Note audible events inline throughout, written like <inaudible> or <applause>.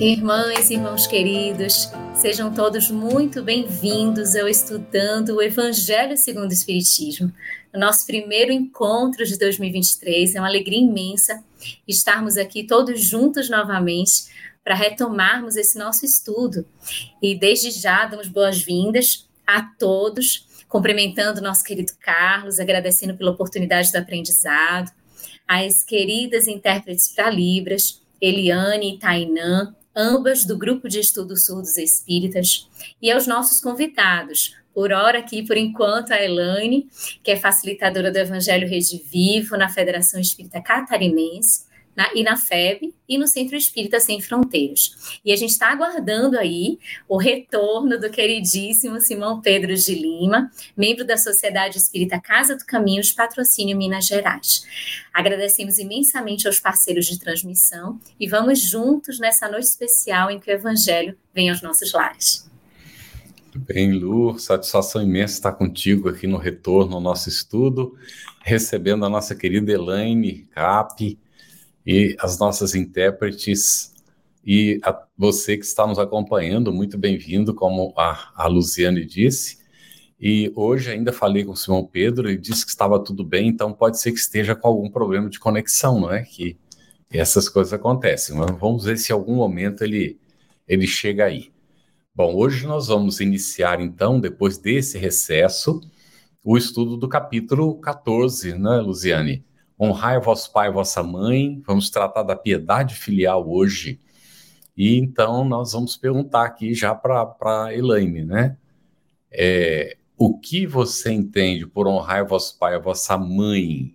Irmãs e irmãos queridos, sejam todos muito bem-vindos ao Estudando o Evangelho segundo o Espiritismo. No nosso primeiro encontro de 2023, é uma alegria imensa estarmos aqui todos juntos novamente para retomarmos esse nosso estudo. E desde já damos boas-vindas a todos, cumprimentando nosso querido Carlos, agradecendo pela oportunidade do aprendizado, as queridas intérpretes para Libras, Eliane e Tainã, ambas do Grupo de Estudos Surdos Espíritas, e aos nossos convidados, por hora aqui, por enquanto, a Elaine, que é facilitadora do Evangelho Rede Vivo na Federação Espírita Catarinense, na, e na FEB e no Centro Espírita Sem Fronteiras. E a gente está aguardando aí o retorno do queridíssimo Simão Pedro de Lima, membro da Sociedade Espírita Casa do Caminho de Patrocínio Minas Gerais. Agradecemos imensamente aos parceiros de transmissão e vamos juntos nessa noite especial em que o Evangelho vem aos nossos lares. Bem, Lu, satisfação imensa estar contigo aqui no retorno ao nosso estudo, recebendo a nossa querida Elaine Cap, e as nossas intérpretes e a você que está nos acompanhando, muito bem-vindo, como a, a Luciane disse. E hoje ainda falei com o Simão Pedro e disse que estava tudo bem, então pode ser que esteja com algum problema de conexão, não é? Que essas coisas acontecem. Mas vamos ver se em algum momento ele, ele chega aí. Bom, hoje nós vamos iniciar, então, depois desse recesso, o estudo do capítulo 14, né, Luciane? Honrai vosso pai e vossa mãe. Vamos tratar da piedade filial hoje. E então nós vamos perguntar aqui já para Elaine, né? É, o que você entende por honrar vosso pai e vossa mãe?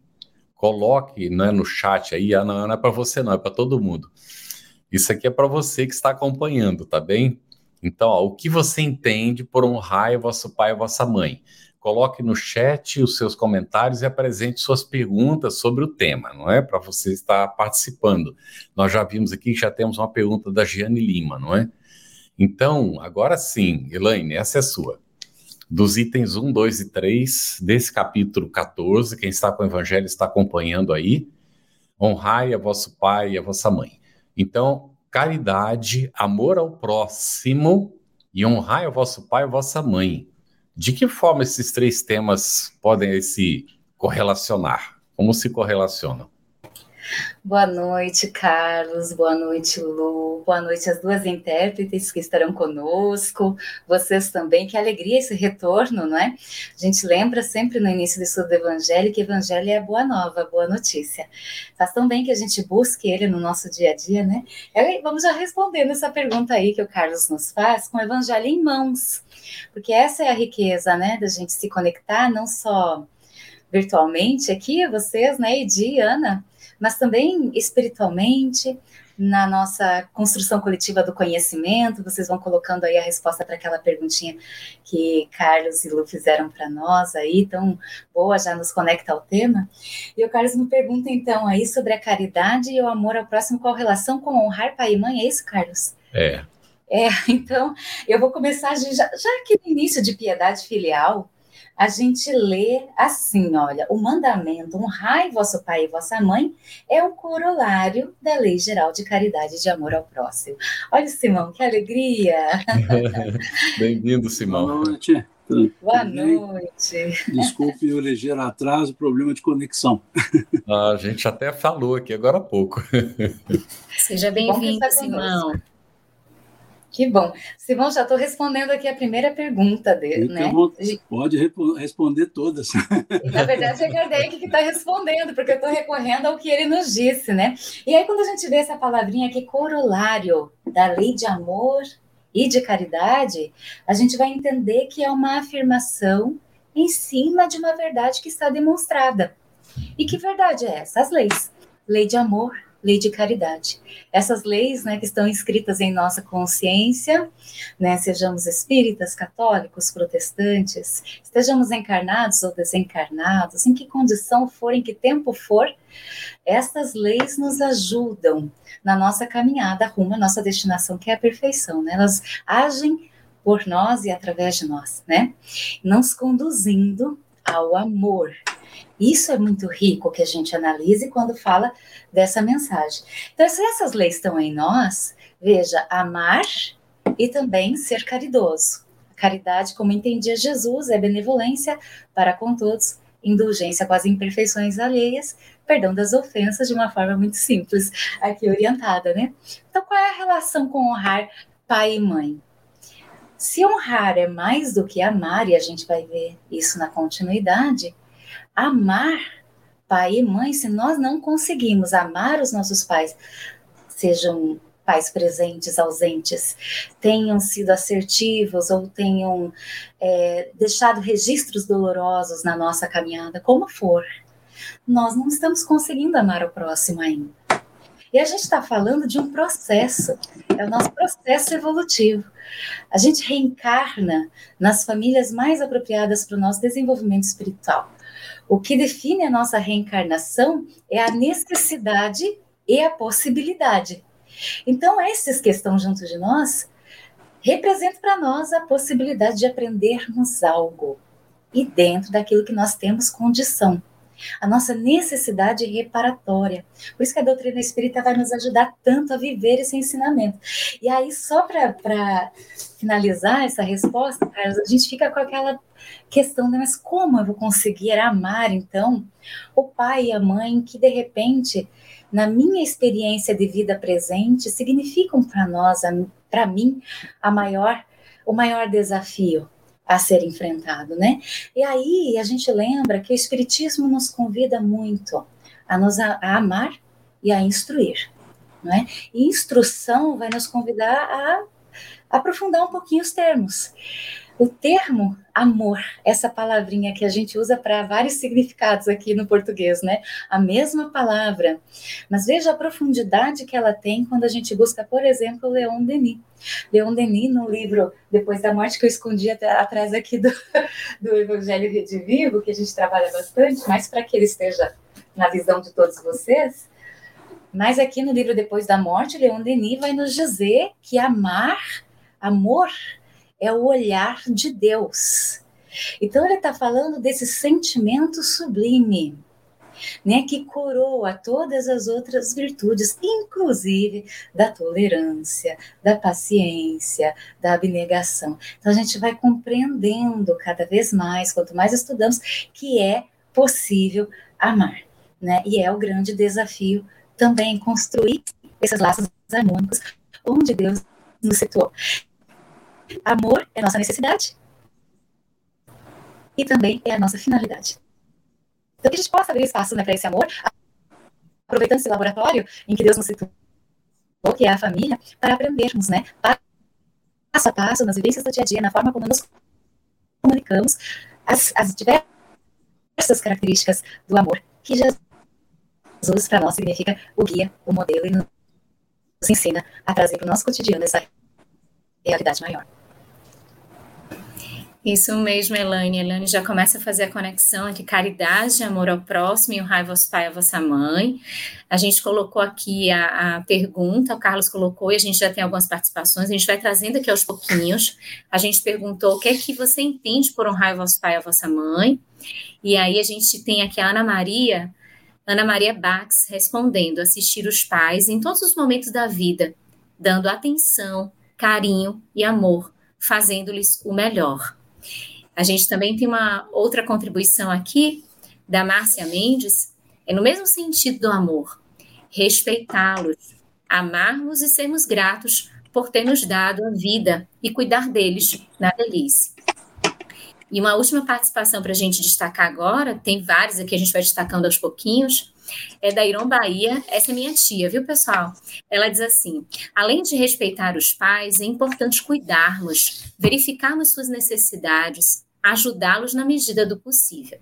Coloque né, no chat aí, ah, não, não é para você, não, é para todo mundo. Isso aqui é para você que está acompanhando, tá bem? Então, ó, o que você entende por honrar vosso pai e vossa mãe? Coloque no chat os seus comentários e apresente suas perguntas sobre o tema, não é? Para você estar participando. Nós já vimos aqui que já temos uma pergunta da Giane Lima, não é? Então, agora sim, Elaine, essa é sua. Dos itens 1, 2 e 3 desse capítulo 14, quem está com o Evangelho está acompanhando aí. Honrai a vosso pai e a vossa mãe. Então, caridade, amor ao próximo e honrai a vosso pai e a vossa mãe. De que forma esses três temas podem se correlacionar? Como se correlacionam? Boa noite, Carlos. Boa noite, Lu. Boa noite às duas intérpretes que estarão conosco. Vocês também. Que alegria esse retorno, não é? A gente lembra sempre no início do estudo do Evangelho que Evangelho é boa nova, boa notícia. Faz tão bem que a gente busque ele no nosso dia a dia, né? Vamos já respondendo essa pergunta aí que o Carlos nos faz com o Evangelho em mãos. Porque essa é a riqueza, né? Da gente se conectar não só virtualmente aqui, vocês, né? E Diana mas também espiritualmente, na nossa construção coletiva do conhecimento, vocês vão colocando aí a resposta para aquela perguntinha que Carlos e Lu fizeram para nós aí, tão boa, já nos conecta ao tema. E o Carlos me pergunta então aí sobre a caridade e o amor ao próximo, qual relação com honrar pai e mãe, é isso, Carlos? É. É, <laughs> então eu vou começar já, já aqui no início de piedade filial, a gente lê assim, olha, o mandamento honrai vosso pai e vossa mãe é um corolário da lei geral de caridade e de amor ao próximo. Olha, Simão, que alegria! <laughs> Bem-vindo, Simão. Boa noite. Boa noite. Desculpe o ligeiro atraso, problema de conexão. Ah, a gente até falou aqui agora há pouco. Seja bem-vindo, Simão. Que bom. Simão, já estou respondendo aqui a primeira pergunta dele, né? Pode responder todas. E, na verdade, é Kardec que está respondendo, porque eu estou recorrendo ao que ele nos disse, né? E aí, quando a gente vê essa palavrinha aqui, corolário da lei de amor e de caridade, a gente vai entender que é uma afirmação em cima de uma verdade que está demonstrada. E que verdade é essa? As leis. Lei de amor, lei de caridade. Essas leis, né, que estão inscritas em nossa consciência, né, sejamos espíritas, católicos, protestantes, estejamos encarnados ou desencarnados, em que condição for, em que tempo for, essas leis nos ajudam na nossa caminhada rumo à nossa destinação, que é a perfeição, né? Elas agem por nós e através de nós, né? Nos conduzindo ao amor, isso é muito rico que a gente analise quando fala dessa mensagem. Então, se essas leis estão em nós, veja, amar e também ser caridoso. Caridade, como entendia Jesus, é benevolência para com todos, indulgência com as imperfeições alheias, perdão das ofensas de uma forma muito simples, aqui orientada, né? Então, qual é a relação com honrar pai e mãe? Se honrar é mais do que amar, e a gente vai ver isso na continuidade, amar pai e mãe, se nós não conseguimos amar os nossos pais, sejam pais presentes, ausentes, tenham sido assertivos ou tenham é, deixado registros dolorosos na nossa caminhada, como for, nós não estamos conseguindo amar o próximo ainda. E a gente está falando de um processo, é o nosso processo evolutivo. A gente reencarna nas famílias mais apropriadas para o nosso desenvolvimento espiritual. O que define a nossa reencarnação é a necessidade e a possibilidade. Então, esses que estão junto de nós representam para nós a possibilidade de aprendermos algo e dentro daquilo que nós temos condição. A nossa necessidade reparatória. Por isso que a doutrina espírita vai nos ajudar tanto a viver esse ensinamento. E aí, só para finalizar essa resposta, a gente fica com aquela questão, né? Mas como eu vou conseguir amar, então, o pai e a mãe que, de repente, na minha experiência de vida presente, significam para nós, para mim, a maior, o maior desafio a ser enfrentado, né? E aí a gente lembra que o Espiritismo nos convida muito a nos a, a amar e a instruir, não é? E instrução vai nos convidar a aprofundar um pouquinho os termos. O termo amor, essa palavrinha que a gente usa para vários significados aqui no português, né? A mesma palavra. Mas veja a profundidade que ela tem quando a gente busca, por exemplo, Leon Denis. Leon Denis, no livro Depois da Morte, que eu escondi atrás aqui do, <laughs> do Evangelho Redivivo, que a gente trabalha bastante, mas para que ele esteja na visão de todos vocês. Mas aqui no livro Depois da Morte, Leon Denis vai nos dizer que amar, amor, é o olhar de Deus. Então ele está falando desse sentimento sublime, né, que coroa todas as outras virtudes, inclusive da tolerância, da paciência, da abnegação. Então a gente vai compreendendo cada vez mais, quanto mais estudamos, que é possível amar, né? E é o grande desafio também construir esses laços harmônicos onde Deus nos situou. Amor é nossa necessidade e também é a nossa finalidade. Então, que a gente possa abrir espaço né, para esse amor, aproveitando esse laboratório em que Deus nos situou, que é a família, para aprendermos, né, passo a passo, nas vivências do dia a dia, na forma como nos comunicamos, as, as diversas características do amor que Jesus, para nós, significa o guia, o modelo e nos ensina a trazer para o nosso cotidiano essa realidade maior. Isso mesmo, Elaine. Elaine já começa a fazer a conexão entre caridade, amor ao próximo e o raiva aos pai e à vossa mãe. A gente colocou aqui a, a, pergunta, o Carlos colocou, e a gente já tem algumas participações, a gente vai trazendo aqui aos pouquinhos. A gente perguntou o que é que você entende por honrar vosso pai e a vossa mãe. E aí a gente tem aqui a Ana Maria, Ana Maria Bax respondendo: assistir os pais em todos os momentos da vida, dando atenção, carinho e amor, fazendo-lhes o melhor. A gente também tem uma outra contribuição aqui da Márcia Mendes, é no mesmo sentido do amor, respeitá-los, amarmos e sermos gratos por ter nos dado a vida e cuidar deles na velhice. E uma última participação para a gente destacar agora, tem várias aqui, a gente vai destacando aos pouquinhos, é da Iron Bahia, essa é minha tia, viu, pessoal? Ela diz assim: além de respeitar os pais, é importante cuidarmos, verificarmos suas necessidades, ajudá-los na medida do possível.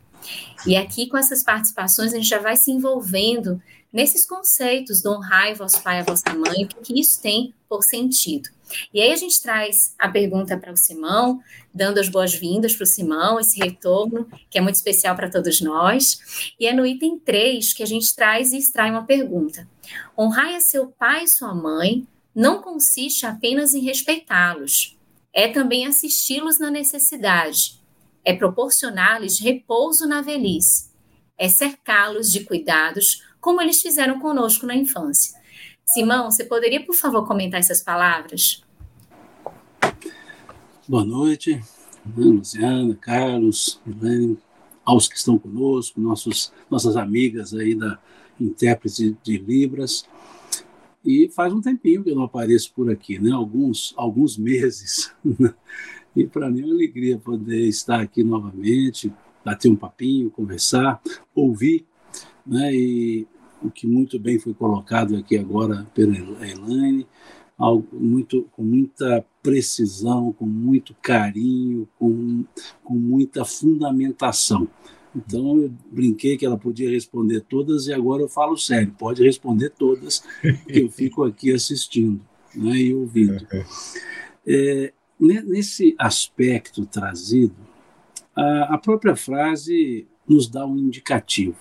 E aqui, com essas participações, a gente já vai se envolvendo nesses conceitos do honrai vosso pai e vossa mãe, o que isso tem por sentido. E aí a gente traz a pergunta para o Simão, dando as boas-vindas para o Simão, esse retorno, que é muito especial para todos nós. E é no item 3 que a gente traz e extrai uma pergunta. Honrai a seu pai e sua mãe não consiste apenas em respeitá-los, é também assisti-los na necessidade, é proporcionar-lhes repouso na velhice, é cercá-los de cuidados, como eles fizeram conosco na infância. Simão, você poderia, por favor, comentar essas palavras? Boa noite, Luciana, Carlos, Helene, aos que estão conosco, nossos, nossas amigas aí da intérprete de Libras. E faz um tempinho que eu não apareço por aqui, né? Alguns, alguns meses. e para mim é uma alegria poder estar aqui novamente, bater um papinho, conversar, ouvir, né? E o que muito bem foi colocado aqui agora pela Elaine, algo muito, com muita precisão, com muito carinho, com, com muita fundamentação. Então eu brinquei que ela podia responder todas e agora eu falo sério, pode responder todas, que eu fico aqui assistindo né, e ouvindo. <laughs> É, nesse aspecto trazido, a, a própria frase nos dá um indicativo.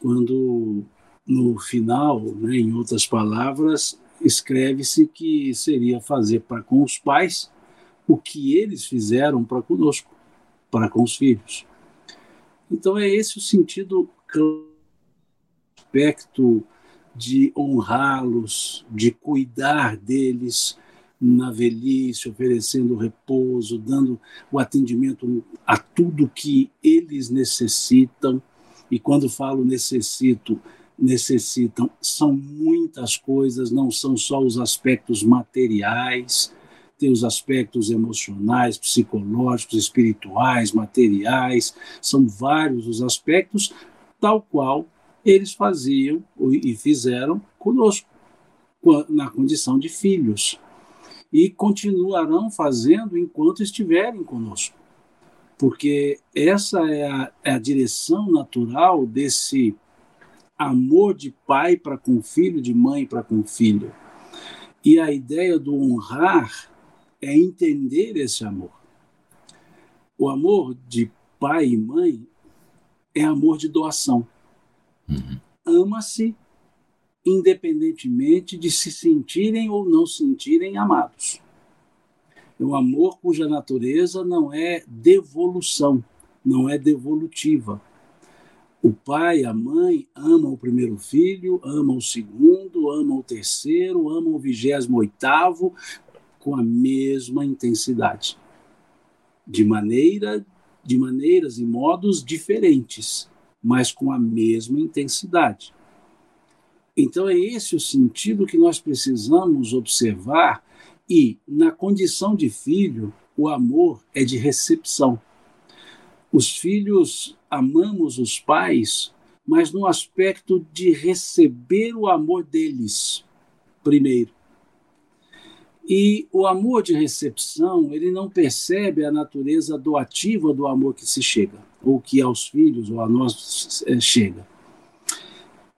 Quando no final, né, em outras palavras, escreve-se que seria fazer para com os pais o que eles fizeram para conosco, para com os filhos. Então é esse o sentido aspecto de honrá-los, de cuidar deles na velhice, oferecendo repouso, dando o atendimento a tudo que eles necessitam. E quando falo necessito, necessitam, são muitas coisas, não são só os aspectos materiais, tem os aspectos emocionais, psicológicos, espirituais, materiais, são vários os aspectos, tal qual eles faziam e fizeram conosco, na condição de filhos. E continuarão fazendo enquanto estiverem conosco. Porque essa é a, é a direção natural desse amor de pai para com filho, de mãe para com filho. E a ideia do honrar é entender esse amor. O amor de pai e mãe é amor de doação. Uhum. Ama-se independentemente de se sentirem ou não sentirem amados. É um amor cuja natureza não é devolução, não é devolutiva. O pai, a mãe amam o primeiro filho, amam o segundo, amam o terceiro, amam o vigésimo oitavo, com a mesma intensidade, de maneira, de maneiras e modos diferentes, mas com a mesma intensidade. Então é esse o sentido que nós precisamos observar e na condição de filho, o amor é de recepção. Os filhos amamos os pais, mas no aspecto de receber o amor deles primeiro. E o amor de recepção, ele não percebe a natureza doativa do amor que se chega, ou que aos filhos ou a nós é, chega.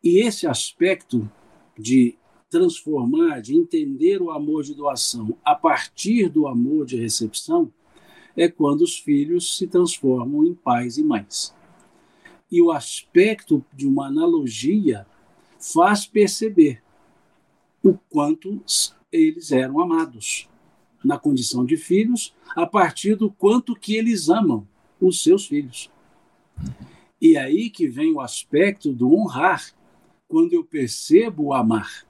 E esse aspecto de transformar, de entender o amor de doação a partir do amor de recepção, é quando os filhos se transformam em pais e mães. E o aspecto de uma analogia faz perceber o quanto eles eram amados na condição de filhos, a partir do quanto que eles amam os seus filhos. E aí que vem o aspecto do honrar, quando eu percebo o amar.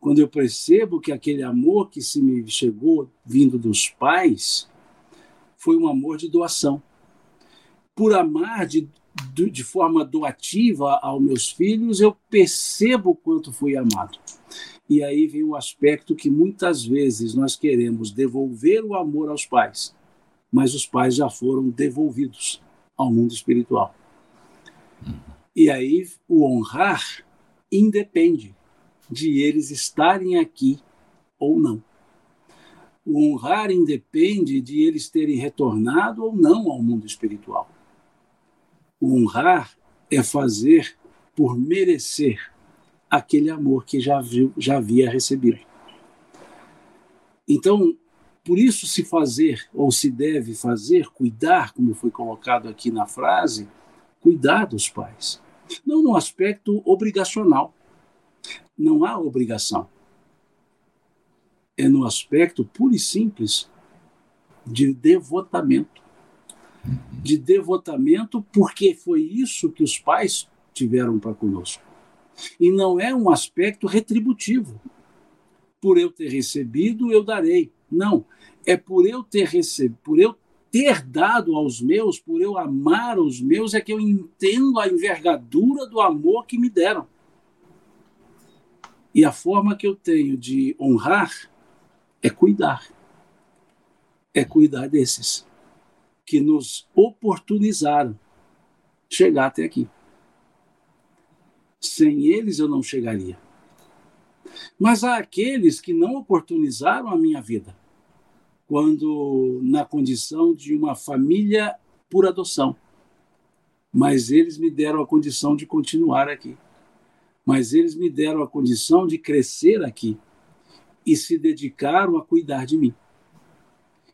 Quando eu percebo que aquele amor que se me chegou vindo dos pais foi um amor de doação. Por amar de, de forma doativa aos meus filhos, eu percebo o quanto fui amado. E aí vem o aspecto que muitas vezes nós queremos devolver o amor aos pais, mas os pais já foram devolvidos ao mundo espiritual. E aí o honrar independe de eles estarem aqui ou não. O honrar independe de eles terem retornado ou não ao mundo espiritual. O honrar é fazer por merecer aquele amor que já, viu, já havia recebido. Então, por isso se fazer, ou se deve fazer, cuidar, como foi colocado aqui na frase, cuidar dos pais. Não no aspecto obrigacional. Não há obrigação. É no aspecto puro e simples de devotamento. De devotamento, porque foi isso que os pais tiveram para conosco. E não é um aspecto retributivo. Por eu ter recebido, eu darei. Não, é por eu ter recebido, por eu ter dado aos meus, por eu amar os meus, é que eu entendo a envergadura do amor que me deram. E a forma que eu tenho de honrar é cuidar. É cuidar desses que nos oportunizaram chegar até aqui. Sem eles eu não chegaria. Mas há aqueles que não oportunizaram a minha vida, quando na condição de uma família por adoção. Mas eles me deram a condição de continuar aqui. Mas eles me deram a condição de crescer aqui e se dedicaram a cuidar de mim.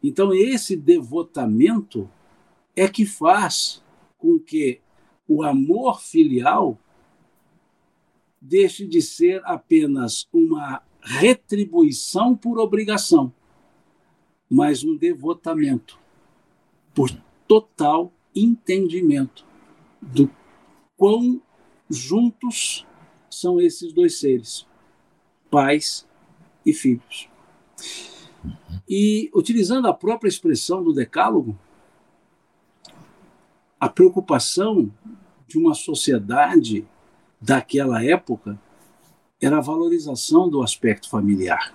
Então, esse devotamento é que faz com que o amor filial deixe de ser apenas uma retribuição por obrigação, mas um devotamento por total entendimento do quão juntos são esses dois seres, pais e filhos. E utilizando a própria expressão do Decálogo, a preocupação de uma sociedade daquela época era a valorização do aspecto familiar.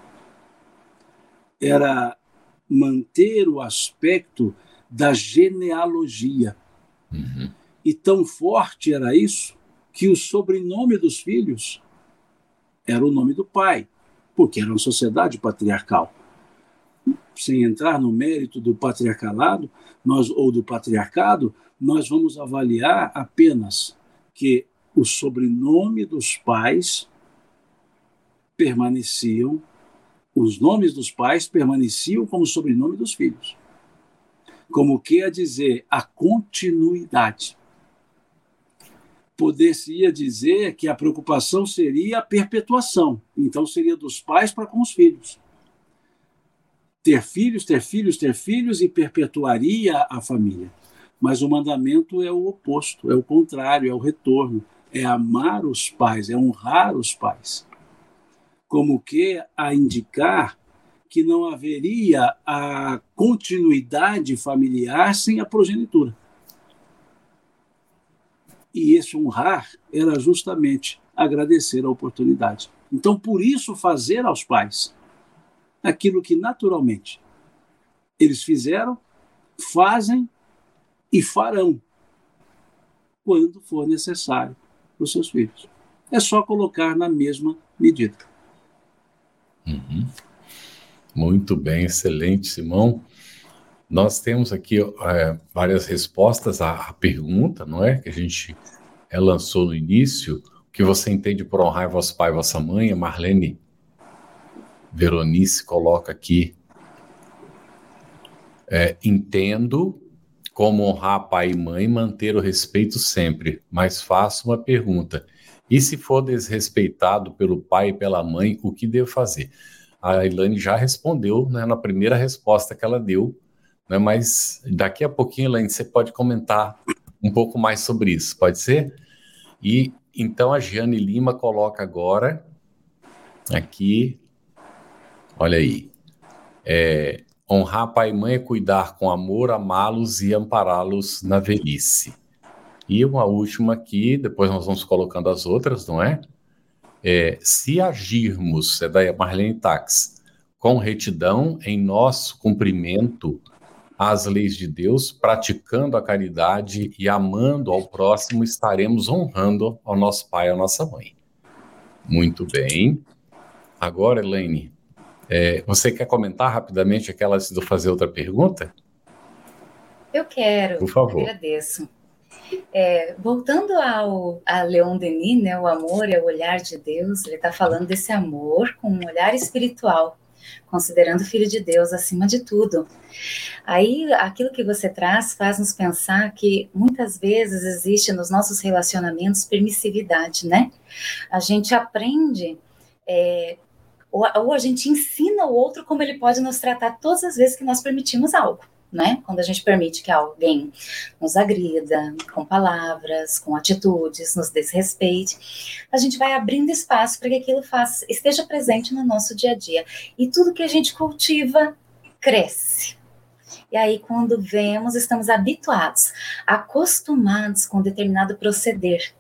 Era manter o aspecto da genealogia. Uhum. E tão forte era isso que o sobrenome dos filhos era o nome do pai, porque era uma sociedade patriarcal. Sem entrar no mérito do patriarcalado, nós ou do patriarcado, nós vamos avaliar apenas que o sobrenome dos pais permaneciam, os nomes dos pais permaneciam como sobrenome dos filhos. Como quer dizer, a continuidade. Poder-se-ia dizer que a preocupação seria a perpetuação, então seria dos pais para com os filhos. Ter filhos, ter filhos, ter filhos e perpetuaria a família. Mas o mandamento é o oposto, é o contrário, é o retorno é amar os pais, é honrar os pais. Como que a indicar que não haveria a continuidade familiar sem a progenitura. E esse honrar era justamente agradecer a oportunidade. Então, por isso, fazer aos pais aquilo que naturalmente eles fizeram, fazem e farão quando for necessário para os seus filhos. É só colocar na mesma medida. Uhum. Muito bem, excelente, Simão. Nós temos aqui é, várias respostas à, à, pergunta, não é? Que a gente é, lançou no início. O que você entende por honrar vosso pai e vossa mãe? A Marlene Veronice coloca aqui. É, entendo como honrar pai e mãe, manter o respeito sempre. Mas faço uma pergunta: e se for desrespeitado pelo pai e pela mãe, o que devo fazer? A Ilane já respondeu né, na primeira resposta que ela deu, né, mas daqui a pouquinho, Ilane, você pode comentar um pouco mais sobre isso, pode ser? E então a Giane Lima coloca agora aqui, olha aí, é, Honrar pai e mãe é cuidar com amor, amá-los e ampará-los na velhice. E uma última aqui, depois nós vamos colocando as outras, não é? é se agirmos, é da Marlene Tax, com retidão em nosso cumprimento às leis de Deus, praticando a caridade e amando ao próximo, estaremos honrando ao nosso pai e à nossa mãe. Muito bem. Agora, Elaine, é, você quer comentar rapidamente aquela antes de eu fazer outra pergunta? Eu quero. Por favor. Agradeço. É, voltando ao a Leon Denis, né, o amor é o olhar de Deus, ele está falando desse amor com um olhar espiritual, considerando o Filho de Deus acima de tudo. Aí, aquilo que você traz faz nos pensar que muitas vezes existe nos nossos relacionamentos permissividade, né? A gente aprende é, ou, ou a gente ensina o outro como ele pode nos tratar todas as vezes que nós permitimos algo. Né? Quando a gente permite que alguém nos agrida com palavras, com atitudes, nos desrespeite, a gente vai abrindo espaço para que aquilo faça, esteja presente no nosso dia a dia. E tudo que a gente cultiva cresce. E aí, quando vemos, estamos habituados, acostumados com determinado proceder.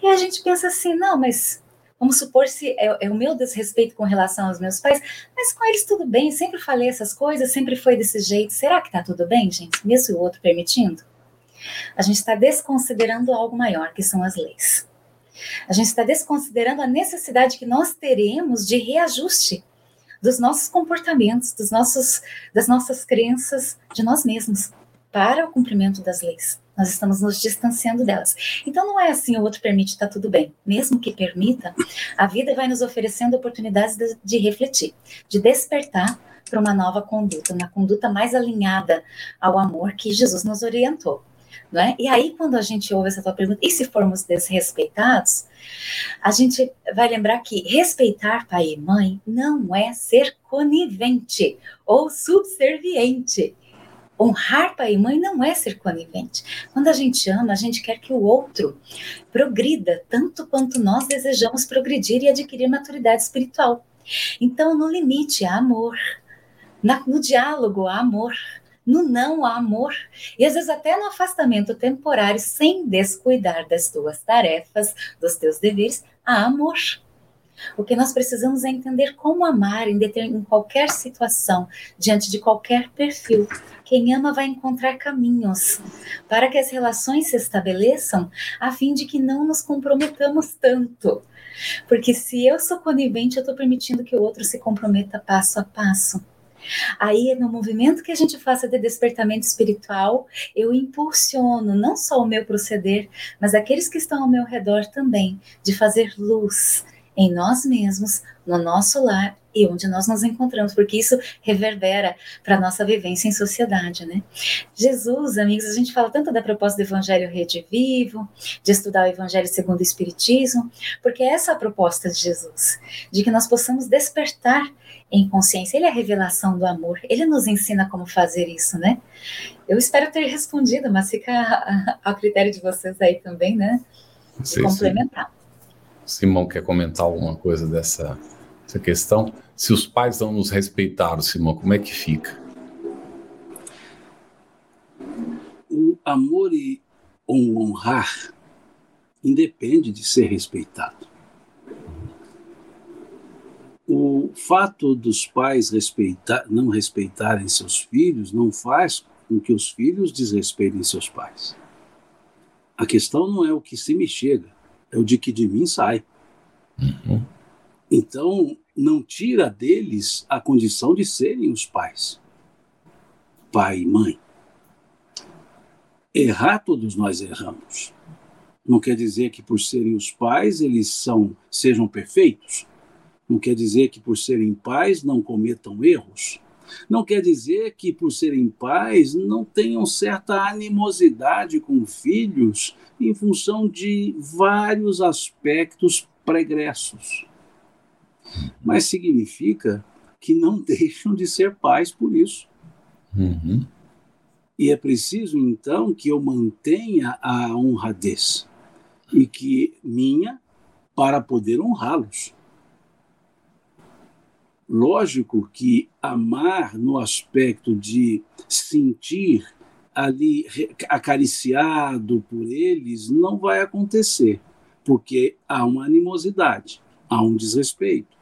E a gente pensa assim: não, mas Vamos supor se é, é, o meu desrespeito com relação aos meus pais, mas com eles tudo bem, sempre falei essas coisas, sempre foi desse jeito. Será que está tudo bem, gente? Mesmo o outro permitindo? A gente está desconsiderando algo maior, que são as leis. A gente está desconsiderando a necessidade que nós teremos de reajuste dos nossos comportamentos, dos nossos, das nossas crenças, de nós mesmos, para o cumprimento das leis nós estamos nos distanciando delas. Então não é assim, o outro permite, está tudo bem. Mesmo que permita, a vida vai nos oferecendo oportunidades de, de refletir, de despertar para uma nova conduta, uma conduta mais alinhada ao amor que Jesus nos orientou. É? E aí, quando a gente ouve essa tua pergunta, e se formos desrespeitados, a gente vai lembrar que respeitar pai e mãe não é ser conivente ou subserviente. Honrar pai e mãe não é ser conivente. Quando a gente ama, a gente quer que o outro progrida tanto quanto nós desejamos progredir e adquirir maturidade espiritual. Então, no limite, há amor. Na, no diálogo, há amor. No não, há amor. E às vezes até no afastamento temporário, sem descuidar das tuas tarefas, dos teus deveres, há amor. O que nós precisamos é entender como amar em, em qualquer situação, diante de qualquer perfil. Quem ama vai encontrar caminhos para que as relações se estabeleçam, a fim de que não nos comprometamos tanto. Porque se eu sou conivente, eu estou permitindo que o outro se comprometa passo a passo. Aí, no movimento que a gente faça de despertamento espiritual, eu impulsiono não só o meu proceder, mas aqueles que estão ao meu redor também, de fazer luz, em nós mesmos, no nosso lar e onde nós nos encontramos, porque isso reverbera para a nossa vivência em sociedade, né? Jesus, amigos, a gente fala tanto da proposta do Evangelho Rede Vivo, de estudar o Evangelho segundo o Espiritismo, porque essa é a proposta de Jesus, de que nós possamos despertar em consciência. Ele é a revelação do amor, ele nos ensina como fazer isso, né? Eu espero ter respondido, mas fica ao critério de vocês aí também, né? De sim, complementar. Sim. Simão quer comentar alguma coisa dessa, dessa questão? Se os pais não nos respeitaram, Simão, como é que fica? O amor e o honrar independe de ser respeitado. O fato dos pais respeitar, não respeitarem seus filhos não faz com que os filhos desrespeitem seus pais. A questão não é o que se me chega, é o de que de mim sai. Uhum. Então, não tira deles a condição de serem os pais, pai e mãe. Errar, todos nós erramos. Não quer dizer que por serem os pais eles são sejam perfeitos. Não quer dizer que por serem pais não cometam erros. Não quer dizer que por serem pais não tenham certa animosidade com filhos em função de vários aspectos pregressos. Mas significa que não <laughs> deixam de ser pais por isso. Uhum. E é preciso, então, que eu mantenha a honradez e que minha para poder honrá-los. Lógico que amar no aspecto de sentir ali acariciado por eles não vai acontecer, porque há uma animosidade, há um desrespeito.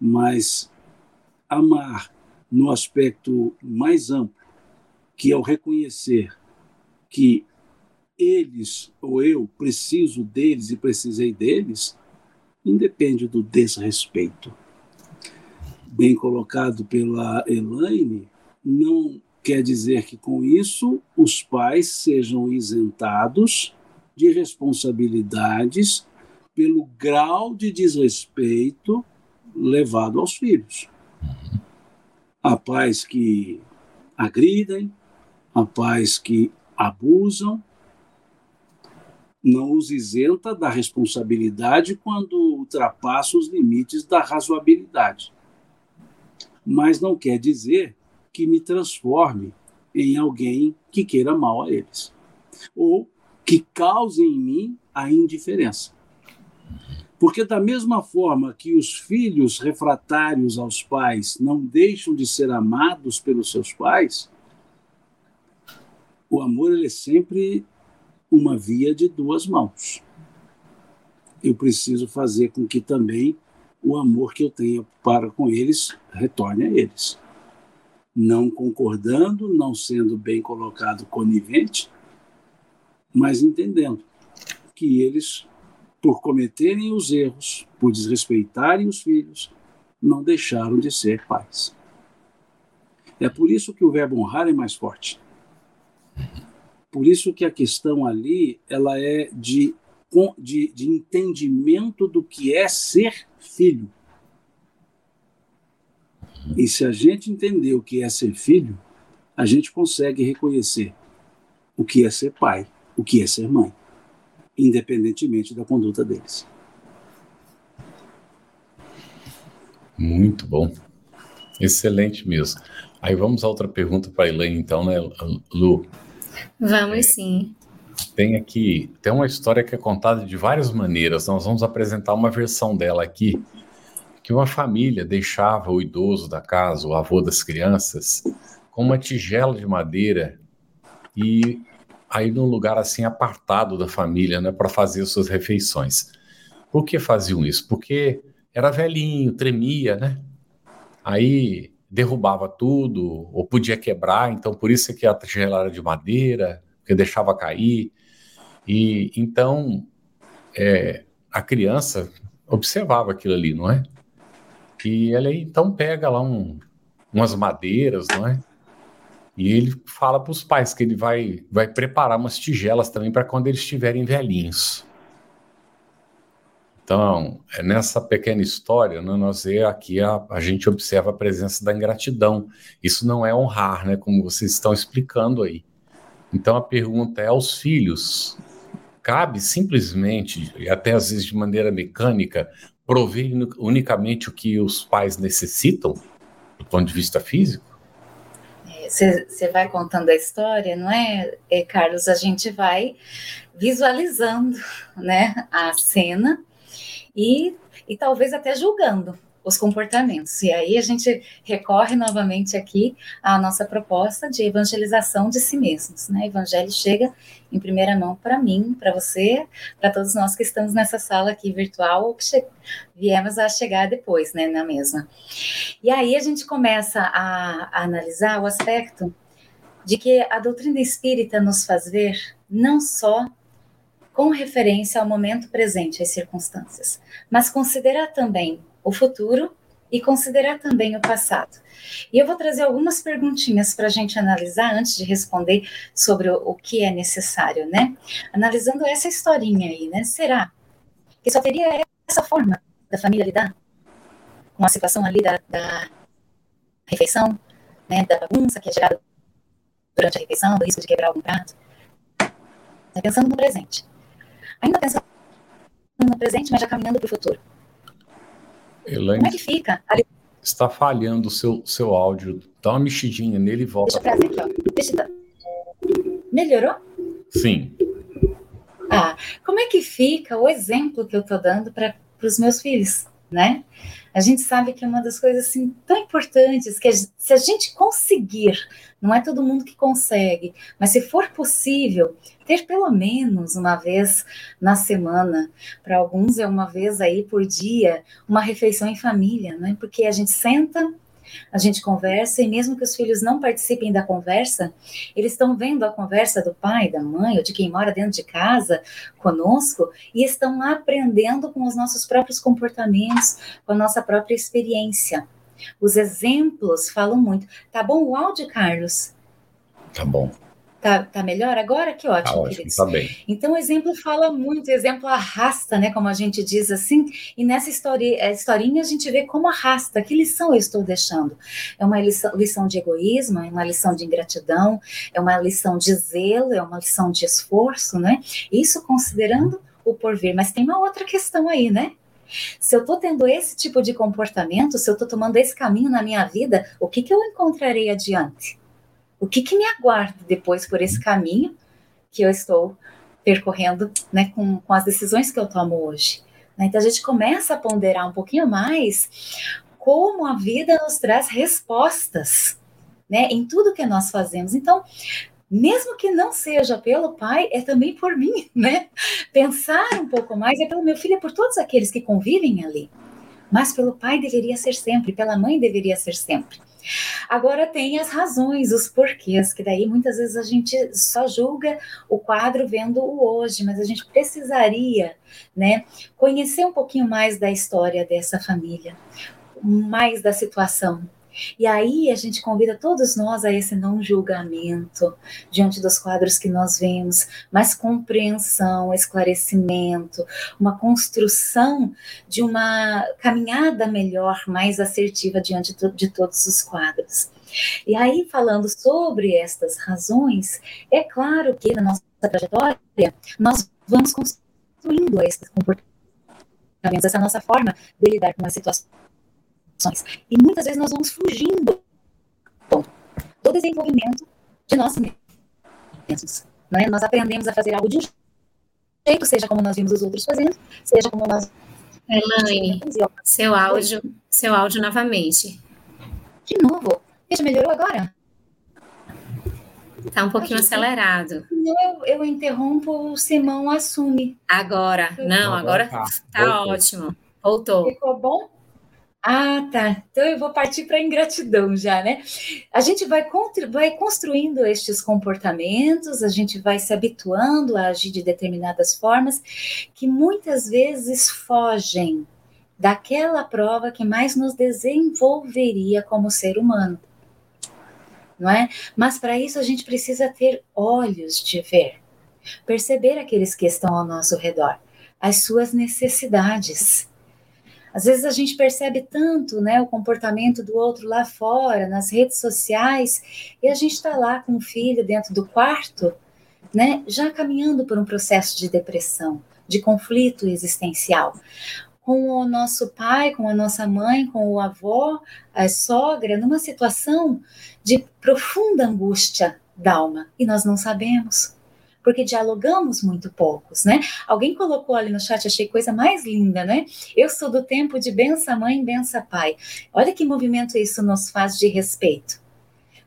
Mas amar no aspecto mais amplo, que é o reconhecer que eles ou eu preciso deles e precisei deles, independe do desrespeito. Bem colocado pela Elaine, não quer dizer que com isso os pais sejam isentados de responsabilidades pelo grau de desrespeito levado aos filhos. Há pais que agridem, há pais que abusam, não os isenta da responsabilidade quando ultrapassa os limites da razoabilidade. Mas não quer dizer que me transforme em alguém que queira mal a eles, ou que cause em mim a indiferença. Porque, da mesma forma que os filhos refratários aos pais não deixam de ser amados pelos seus pais, o amor ele é sempre uma via de duas mãos. Eu preciso fazer com que também o amor que eu tenho para com eles retorne a eles. Não concordando, não sendo bem colocado conivente, mas entendendo que eles por cometerem os erros, por desrespeitarem os filhos, não deixaram de ser pais. É por isso que o verbo honrar é mais forte. Por isso que a questão ali ela é de, de, de entendimento do que é ser filho. E se a gente entender o que é ser filho, a gente consegue reconhecer o que é ser pai, o que é ser mãe independentemente da conduta deles. Muito bom. Excelente mesmo. Aí vamos a outra pergunta para a Elaine, então, né, Lu? Vamos sim. Tem aqui, tem uma história que é contada de várias maneiras. Nós vamos apresentar uma versão dela aqui, que uma família deixava o idoso da casa, o avô das crianças, com uma tigela de madeira e aí num lugar assim apartado da família, né, para fazer suas refeições. Por que faziam isso? Porque era velhinho, tremia, né? Aí derrubava tudo, ou podia quebrar, então por isso é que a tigela era de madeira, porque deixava cair. E então é, a criança observava aquilo ali, não é? E ela então pega lá um, umas madeiras, não é? E ele fala para os pais que ele vai, vai preparar umas tigelas também para quando eles estiverem velhinhos. Então, é nessa pequena história, né, nós vê aqui a, a gente observa a presença da ingratidão. Isso não é honrar, né, como vocês estão explicando aí. Então a pergunta é aos filhos: cabe simplesmente, e até às vezes de maneira mecânica, prover unicamente o que os pais necessitam, do ponto de vista físico? Você vai contando a história, não é, é, Carlos? A gente vai visualizando né, a cena e, e talvez até julgando os comportamentos. E aí a gente recorre novamente aqui à nossa proposta de evangelização de si mesmos. Né? O evangelho chega em primeira mão para mim, para você, para todos nós que estamos nessa sala aqui virtual ou que viemos a chegar depois, né, na mesma. E aí a gente começa a, a analisar o aspecto de que a doutrina espírita nos faz ver não só com referência ao momento presente, às circunstâncias, mas considerar também o futuro e considerar também o passado. E eu vou trazer algumas perguntinhas para a gente analisar antes de responder sobre o, que é necessário, né? Analisando essa historinha aí, né? Será que só teria essa forma da família lidar com a situação ali da, da refeição, né? Da bagunça que é gerada durante a refeição, do risco de quebrar algum prato? Tá pensando no presente. Ainda pensando no presente, mas já caminhando para o futuro. Elaine, Como é que fica? Ali... Está falhando o seu, seu áudio. Dá uma mexidinha nele e volta. Deixa eu trazer aqui, ó. Deixa eu... Melhorou? Sim. Ah, como é que fica o exemplo que eu estou dando para os meus filhos, né? A gente sabe que é uma das coisas assim tão importantes que se a gente conseguir, não é todo mundo que consegue, mas se for possível, ter pelo menos uma vez na semana, para alguns é uma vez aí por dia, uma refeição em família, né? Porque a gente senta, a gente conversa e mesmo que os filhos não participem da conversa, eles estão vendo a conversa do pai, da mãe ou de quem mora dentro de casa conosco e estão aprendendo com os nossos próprios comportamentos, com a nossa própria experiência. Os exemplos falam muito. Tá bom o áudio, Carlos? Tá bom. Tá, tá melhor agora? Que ótimo, tá ótimo, queridos. Tá bem. Então, o exemplo fala muito, o exemplo arrasta, né? Como a gente diz assim, e nessa histori eh, historinha a gente vê como arrasta, que lição eu estou deixando. É uma lição, lição de egoísmo, é uma lição de ingratidão, é uma lição de zelo, é uma lição de esforço, né? Isso considerando o porvir. Mas tem uma outra questão aí, né? Se eu estou tendo esse tipo de comportamento, se eu estou tomando esse caminho na minha vida, o que, que eu encontrarei adiante? O que, que me aguarda depois por esse caminho que eu estou percorrendo né, com, com as decisões que eu tomo hoje. Né? Então a gente começa a ponderar um pouquinho mais como a vida nos traz respostas né, em tudo que nós fazemos. Então, mesmo que não seja pelo pai, é também por mim, <laughs> né? Pensar um pouco mais é pelo meu filho, é por todos aqueles que convivem ali. Mas pelo pai deveria ser sempre, pela mãe deveria ser sempre. Agora tem as razões, os porquês, que daí muitas vezes a gente só julga o quadro vendo o hoje, mas a gente precisaria, né, conhecer um pouquinho mais da história dessa família, mais da situação, e aí a gente convida todos nós a esse não julgamento diante dos quadros que nós vemos, mas compreensão, esclarecimento, uma construção de uma caminhada melhor, mais assertiva diante de todos os quadros. E aí, falando sobre estas razões, é claro que na nossa trajetória nós vamos construindo esses comportamentos, essa nossa forma de lidar com as situações e muitas vezes nós vamos fugindo do desenvolvimento de nós mesmos. Não é? Nós aprendemos a fazer algo de um jeito, seja como nós vimos os outros fazendo, seja como nós. Elaine, seu áudio, seu áudio novamente. De novo. Veja, melhorou agora? Está um pouquinho acelerado. Não, eu, eu interrompo, o Simão assume. Agora, não, agora está tá ótimo. Voltou. Ficou bom? Ah, tá. Então eu vou partir para a ingratidão já, né? A gente vai, vai construindo estes comportamentos, a gente vai se habituando a agir de determinadas formas que muitas vezes fogem daquela prova que mais nos desenvolveria como ser humano. Não é? Mas para isso a gente precisa ter olhos de ver, perceber aqueles que estão ao nosso redor, as suas necessidades às vezes a gente percebe tanto né, o comportamento do outro lá fora, nas redes sociais, e a gente está lá com o filho dentro do quarto, né, já caminhando por um processo de depressão, de conflito existencial. Com o nosso pai, com a nossa mãe, com o avô, a sogra, numa situação de profunda angústia da alma, e nós não sabemos porque dialogamos muito poucos, né? Alguém colocou ali no chat, achei coisa mais linda, né? Eu sou do tempo de bença mãe, bença pai. Olha que movimento isso nos faz de respeito,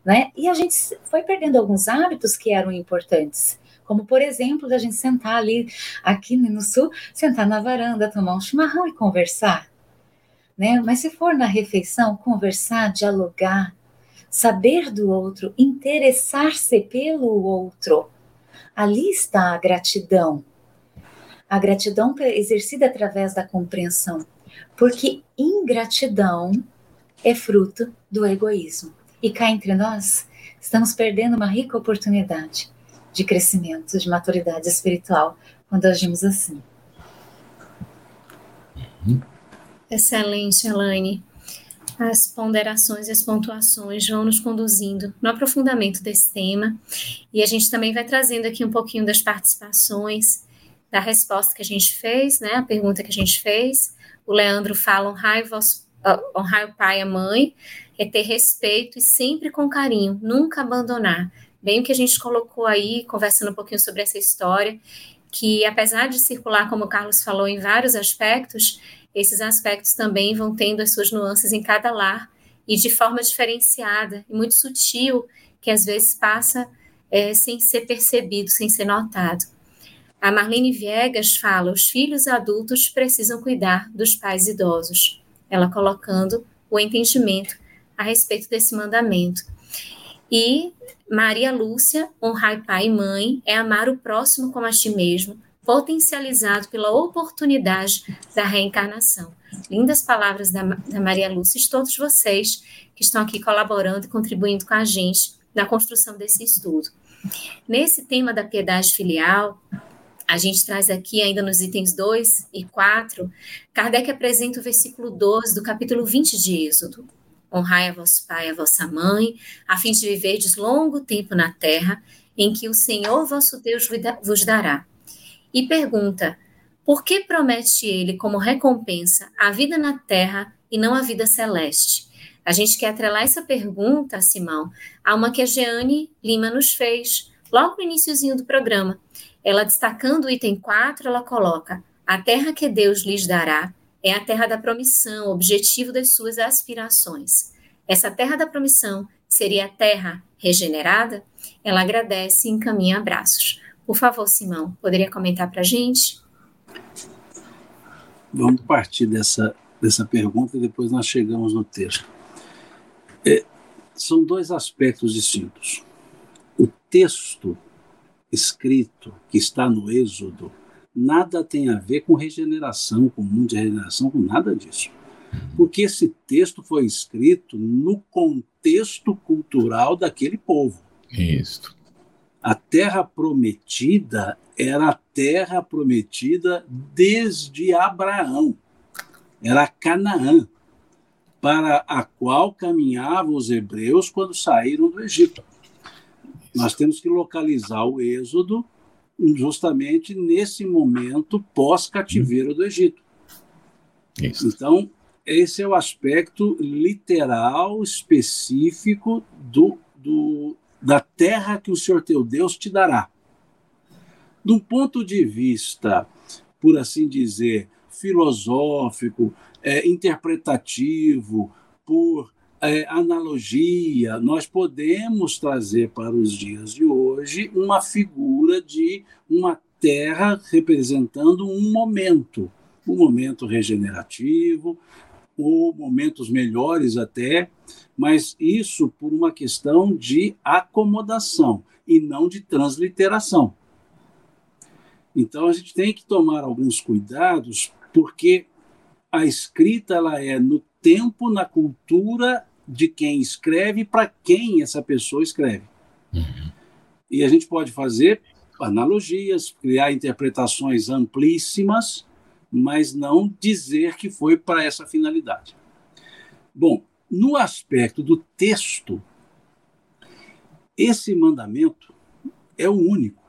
né? E a gente foi perdendo alguns hábitos que eram importantes. Como, por exemplo, da gente sentar ali, aqui no sul, sentar na varanda, tomar um chimarrão e conversar. Né? Mas se for na refeição, conversar, dialogar, saber do outro, interessar-se pelo outro ali está a gratidão. A gratidão exercida através da compreensão, porque ingratidão é fruto do egoísmo. E cá entre nós, estamos perdendo uma rica oportunidade de crescimento, de maturidade espiritual, quando agimos assim. Excelente, Elaine as ponderações e as pontuações vão nos conduzindo no aprofundamento desse tema. E a gente também vai trazendo aqui um pouquinho das participações, da resposta que a gente fez, né? A pergunta que a gente fez. O Leandro fala: honrar, vos, honrar o pai e a mãe, é ter respeito e sempre com carinho, nunca abandonar. Bem o que a gente colocou aí, conversando um pouquinho sobre essa história, que apesar de circular, como o Carlos falou, em vários aspectos, esses aspectos também vão tendo as suas nuances em cada lar e de forma diferenciada e muito sutil, que às vezes passa é, sem ser percebido, sem ser notado. A Marlene Viegas fala: os filhos adultos precisam cuidar dos pais idosos. Ela colocando o entendimento a respeito desse mandamento. E Maria Lúcia, honrar pai e mãe, é amar o próximo como a ti mesmo, potencializado pela oportunidade da reencarnação. Lindas palavras da, da Maria Lúcia e todos vocês que estão aqui colaborando e contribuindo com a gente na construção desse estudo. Nesse tema da piedade filial, a gente traz aqui, ainda nos itens 2 e 4, Kardec apresenta o versículo 12 do capítulo 20 de Êxodo. Honrai a vosso pai e a vossa mãe, a fim de viverdes longo tempo na terra, em que o Senhor vosso Deus vos dará. E pergunta: por que promete ele como recompensa a vida na terra e não a vida celeste? A gente quer atrelar essa pergunta, Simão, a uma que a Jeane Lima nos fez logo no iníciozinho do programa. Ela destacando o item 4, ela coloca: a terra que Deus lhes dará é a terra da promissão, objetivo das suas aspirações. Essa terra da promissão seria a terra regenerada? Ela agradece e encaminha abraços. Por favor, Simão, poderia comentar para a gente? Vamos partir dessa, dessa pergunta e depois nós chegamos no texto. É, são dois aspectos distintos. O texto escrito que está no Êxodo nada tem a ver com regeneração, com mundo de regeneração, com nada disso. Porque esse texto foi escrito no contexto cultural daquele povo. Isso. A terra prometida era a terra prometida desde Abraão. Era Canaã, para a qual caminhavam os hebreus quando saíram do Egito. Nós temos que localizar o Êxodo justamente nesse momento pós-cativeiro do Egito. Isso. Então, esse é o aspecto literal, específico do, do, da terra que o Senhor teu Deus te dará. Um ponto de vista, por assim dizer, filosófico, é, interpretativo, por é, analogia, nós podemos trazer para os dias de hoje uma figura de uma terra representando um momento, um momento regenerativo, ou momentos melhores até, mas isso por uma questão de acomodação e não de transliteração. Então a gente tem que tomar alguns cuidados, porque a escrita ela é no tempo, na cultura de quem escreve para quem essa pessoa escreve. Uhum. E a gente pode fazer analogias, criar interpretações amplíssimas, mas não dizer que foi para essa finalidade. Bom, no aspecto do texto, esse mandamento é o único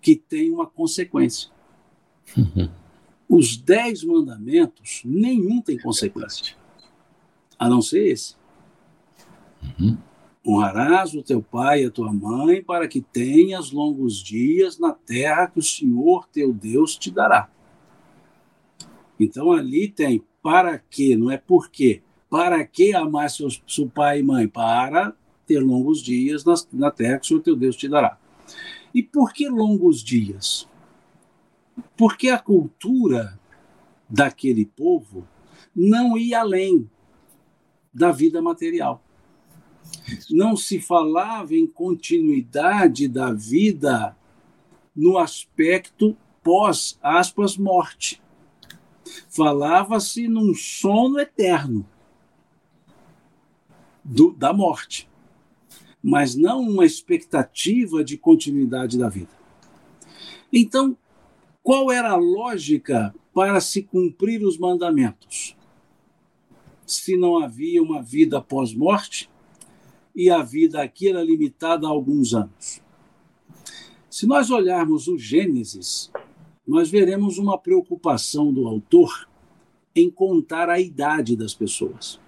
que tem uma consequência. Uhum. Os dez mandamentos, nenhum tem consequência a não ser esse. Uhum. Honrarás o teu pai e a tua mãe para que tenhas longos dias na terra que o Senhor teu Deus te dará. Então ali tem para que, não é por quê. Para que amar seu, seu pai e mãe? Para ter longos dias na, na terra que o Senhor teu Deus te dará. E por que longos dias? Porque a cultura daquele povo não ia além da vida material. Não se falava em continuidade da vida no aspecto pós, aspas, morte. Falava-se num sono eterno do, da morte, mas não uma expectativa de continuidade da vida. Então, qual era a lógica para se cumprir os mandamentos? se não havia uma vida pós-morte e a vida aqui era limitada a alguns anos. Se nós olharmos o Gênesis, nós veremos uma preocupação do autor em contar a idade das pessoas,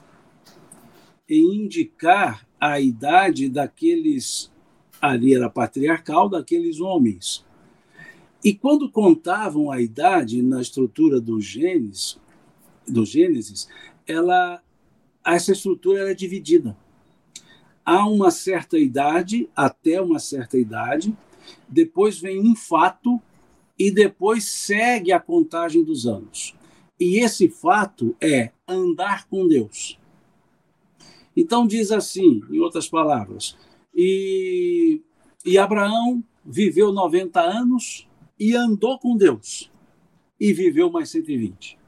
em indicar a idade daqueles, ali era patriarcal, daqueles homens. E quando contavam a idade na estrutura do Gênesis, do Gênesis ela, essa estrutura é dividida. Há uma certa idade, até uma certa idade, depois vem um fato e depois segue a contagem dos anos. E esse fato é andar com Deus. Então diz assim, em outras palavras, e, e Abraão viveu 90 anos e andou com Deus e viveu mais 120.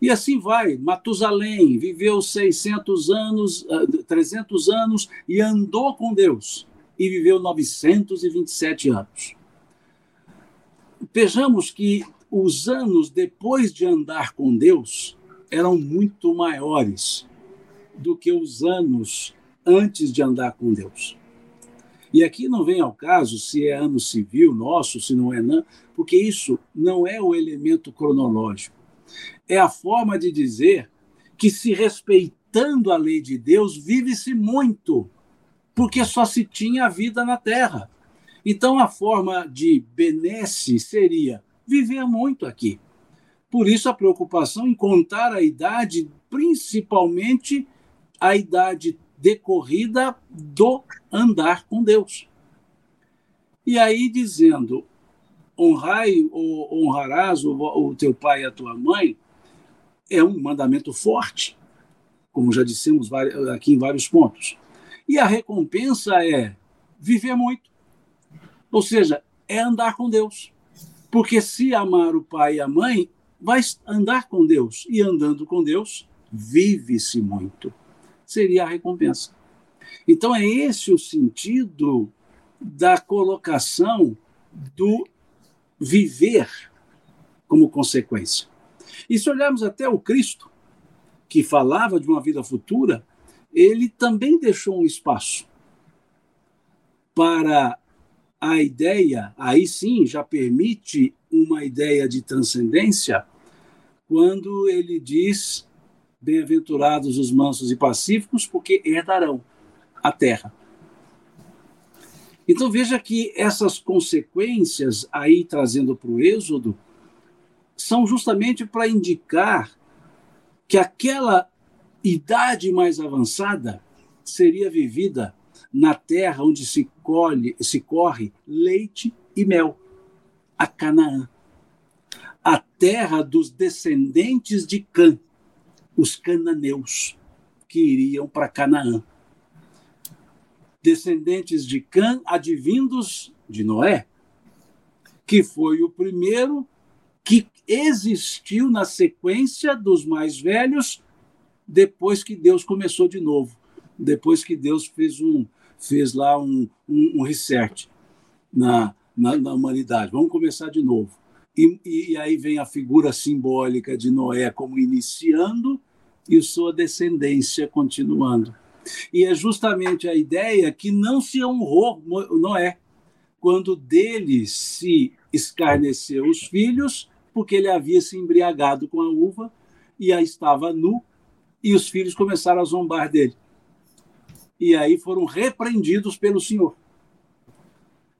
E assim vai. Matusalém viveu 600 anos, 300 ah, anos e andou com Deus e viveu 927 anos. Vejamos que os anos depois de andar com Deus eram muito maiores do que os anos antes de andar com Deus. E aqui não vem ao caso se é ano civil nosso, se não é não, porque isso não é o elemento cronológico. É a forma de dizer que, se respeitando a lei de Deus, vive-se muito, porque só se tinha a vida na terra. Então, a forma de benesse seria viver muito aqui. Por isso, a preocupação em contar a idade, principalmente a idade decorrida do andar com Deus. E aí dizendo, honrai ou honrarás o, o teu pai e a tua mãe, é um mandamento forte, como já dissemos aqui em vários pontos. E a recompensa é viver muito. Ou seja, é andar com Deus. Porque se amar o pai e a mãe, vai andar com Deus. E andando com Deus, vive-se muito seria a recompensa. Então, é esse o sentido da colocação do viver como consequência. E se olharmos até o Cristo, que falava de uma vida futura, ele também deixou um espaço para a ideia, aí sim já permite uma ideia de transcendência, quando ele diz Bem-aventurados os mansos e pacíficos, porque herdarão a terra. Então veja que essas consequências, aí trazendo para o Êxodo, são justamente para indicar que aquela idade mais avançada seria vivida na terra onde se, colhe, se corre leite e mel, a Canaã, a terra dos descendentes de Cã, os cananeus que iriam para Canaã. Descendentes de Cã, advindos de Noé, que foi o primeiro que existiu na sequência dos mais velhos depois que Deus começou de novo, depois que Deus fez um fez lá um, um, um reset na, na, na, humanidade. Vamos começar de novo. E, e, aí vem a figura simbólica de Noé como iniciando e sua descendência continuando. E é justamente a ideia que não se honrou Noé, quando dele se escarneceu os filhos, porque ele havia se embriagado com a uva e aí estava nu, e os filhos começaram a zombar dele. E aí foram repreendidos pelo Senhor.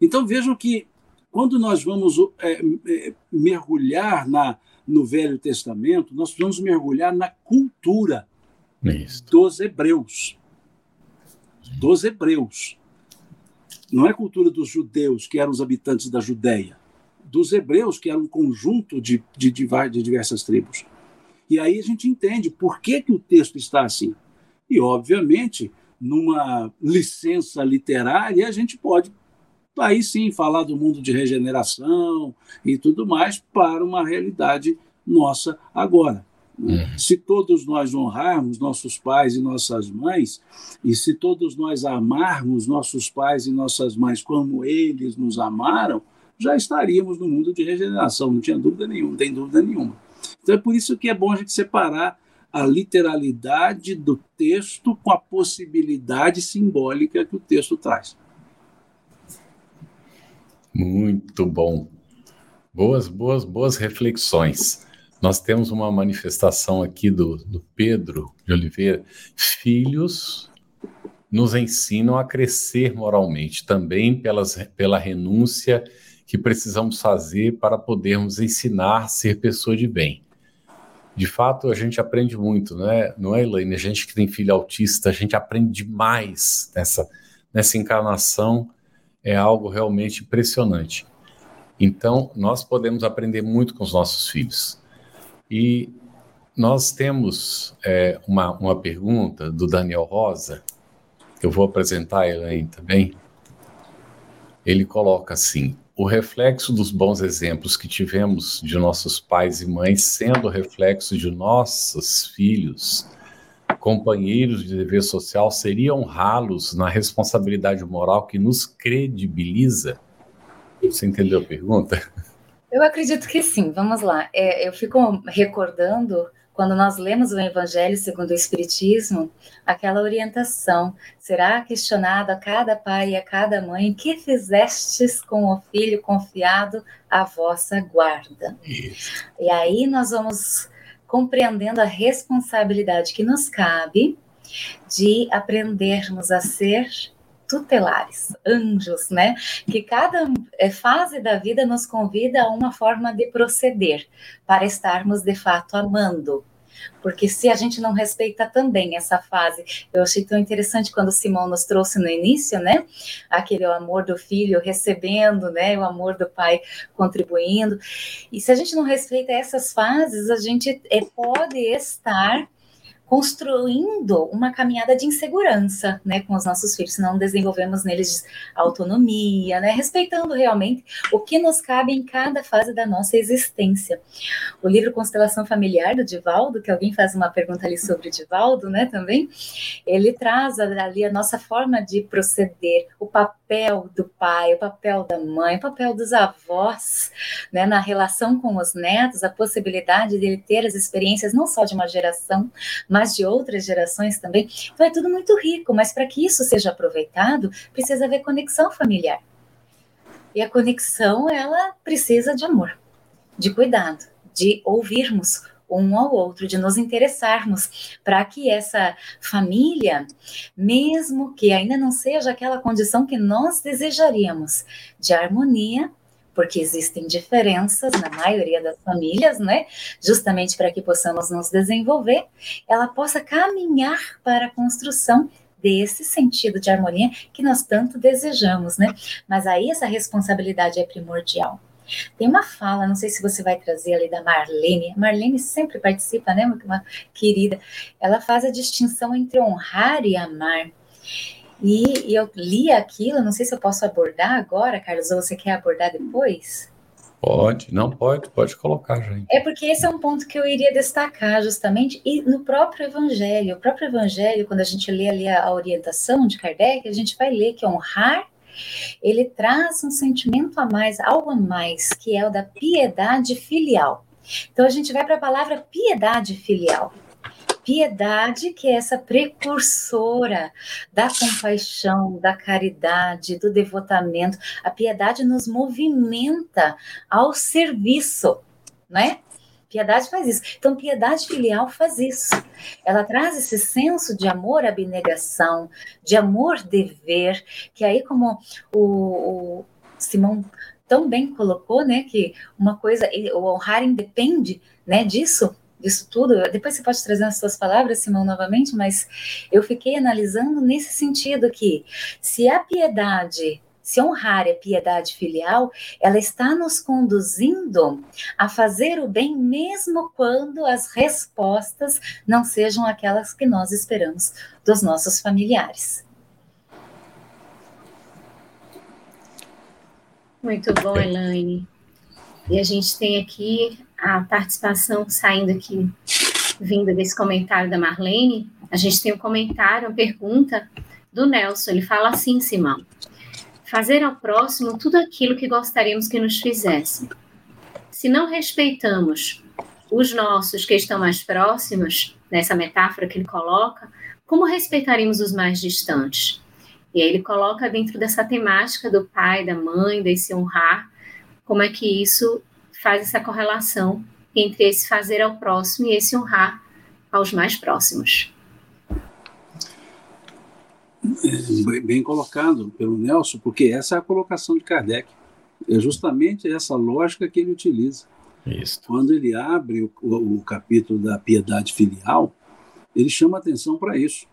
Então vejam que quando nós vamos é, é, mergulhar na, no Velho Testamento, nós precisamos mergulhar na cultura Isso. dos hebreus. Dos hebreus. Não é cultura dos judeus, que eram os habitantes da Judéia. Dos hebreus, que era um conjunto de, de, de diversas tribos. E aí a gente entende por que, que o texto está assim. E, obviamente, numa licença literária, a gente pode aí sim falar do mundo de regeneração e tudo mais para uma realidade nossa agora. Uhum. Se todos nós honrarmos nossos pais e nossas mães, e se todos nós amarmos nossos pais e nossas mães como eles nos amaram, já estaríamos no mundo de regeneração, não tinha dúvida nenhuma, não tem dúvida nenhuma. Então é por isso que é bom a gente separar a literalidade do texto com a possibilidade simbólica que o texto traz. Muito bom. Boas, boas, boas reflexões. Nós temos uma manifestação aqui do, do Pedro de Oliveira. Filhos nos ensinam a crescer moralmente, também pelas, pela renúncia que precisamos fazer para podermos ensinar a ser pessoa de bem. De fato, a gente aprende muito, não é, não é Elaine? A gente que tem filho autista, a gente aprende demais nessa, nessa encarnação é algo realmente impressionante. Então, nós podemos aprender muito com os nossos filhos. E nós temos é, uma, uma pergunta do Daniel Rosa, eu vou apresentar a Elaine também. Ele coloca assim: o reflexo dos bons exemplos que tivemos de nossos pais e mães, sendo reflexo de nossos filhos, companheiros de dever social, seria honrá-los na responsabilidade moral que nos credibiliza? Você entendeu a pergunta? Eu acredito que sim. Vamos lá. É, eu fico recordando quando nós lemos o Evangelho segundo o Espiritismo, aquela orientação será questionado a cada pai e a cada mãe: que fizestes com o filho confiado à vossa guarda? Isso. E aí nós vamos compreendendo a responsabilidade que nos cabe de aprendermos a ser tutelares, anjos, né? Que cada é, fase da vida nos convida a uma forma de proceder para estarmos de fato amando. Porque se a gente não respeita também essa fase, eu achei tão interessante quando o Simão nos trouxe no início, né? Aquele amor do filho recebendo, né? O amor do pai contribuindo. E se a gente não respeita essas fases, a gente é, pode estar construindo uma caminhada de insegurança, né, com os nossos filhos, se não desenvolvemos neles autonomia, né, respeitando realmente o que nos cabe em cada fase da nossa existência. O livro Constelação Familiar do Divaldo, que alguém faz uma pergunta ali sobre o Divaldo, né, também, ele traz ali a nossa forma de proceder, o papel do pai, o papel da mãe, o papel dos avós, né, na relação com os netos, a possibilidade dele ter as experiências não só de uma geração, mas de outras gerações também. Então é tudo muito rico, mas para que isso seja aproveitado, precisa haver conexão familiar. E a conexão, ela precisa de amor, de cuidado, de ouvirmos um ao outro, de nos interessarmos para que essa família, mesmo que ainda não seja aquela condição que nós desejaríamos, de harmonia, porque existem diferenças na maioria das famílias, né? Justamente para que possamos nos desenvolver, ela possa caminhar para a construção desse sentido de harmonia que nós tanto desejamos, né? Mas aí essa responsabilidade é primordial. Tem uma fala, não sei se você vai trazer ali da Marlene. Marlene sempre participa, né? Uma querida. Ela faz a distinção entre honrar e amar. E, e, eu li aquilo, não sei se eu posso abordar agora, Carlos, ou você quer abordar depois? Pode, não pode, pode colocar, gente. É porque esse é um ponto que eu iria destacar justamente, e no próprio Evangelho, o próprio Evangelho, quando a gente lê ali a, a orientação de Kardec, a gente vai ler que honrar, ele traz um sentimento a mais, algo a mais, que é o da piedade filial. Então a gente vai para a palavra piedade filial piedade, que é essa precursora da compaixão, da caridade, do devotamento. A piedade nos movimenta ao serviço, né? Piedade faz isso. Então, piedade filial faz isso. Ela traz esse senso de amor, abnegação, de amor dever, que aí, como o, o Simão tão bem colocou, né, que uma coisa, o honrar independe, né, disso, disso tudo. Depois você pode trazer as suas palavras, Simão, novamente, mas eu fiquei analisando nesse sentido que se a piedade se honrar a piedade filial, ela está nos conduzindo a fazer o bem, mesmo quando as respostas não sejam aquelas que nós esperamos dos nossos familiares. Muito bom, Elaine. E a gente tem aqui a participação saindo aqui, vinda desse comentário da Marlene, a gente tem um comentário, uma pergunta do Nelson. Ele fala assim, Simão: fazer ao próximo tudo aquilo que gostaríamos que nos fizesse. Se não respeitamos os nossos que estão mais próximos, nessa metáfora que ele coloca, como respeitaríamos os mais distantes? E aí ele coloca dentro dessa temática do pai, da mãe, desse honrar, como é que isso faz essa correlação entre esse fazer ao próximo e esse honrar aos mais próximos. Bem colocado pelo Nelson, porque essa é a colocação de Kardec. É justamente essa lógica que ele utiliza. Isso. Quando ele abre o, o, o capítulo da piedade filial, ele chama atenção para isso,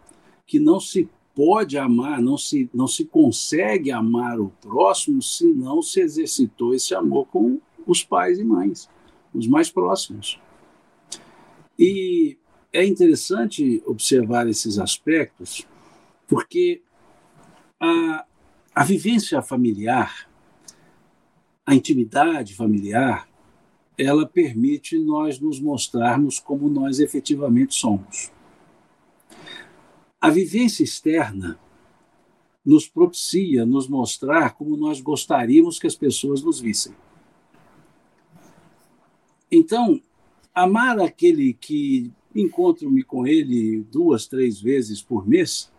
que não se pode amar, não se, não se consegue amar o próximo se não se exercitou esse amor com os pais e mães, os mais próximos. E é interessante observar esses aspectos, porque a, a vivência familiar a intimidade familiar, ela permite nós nos mostrarmos como nós efetivamente somos. A vivência externa nos propicia nos mostrar como nós gostaríamos que as pessoas nos vissem. Então, amar aquele que encontro-me com ele duas, três vezes por mês,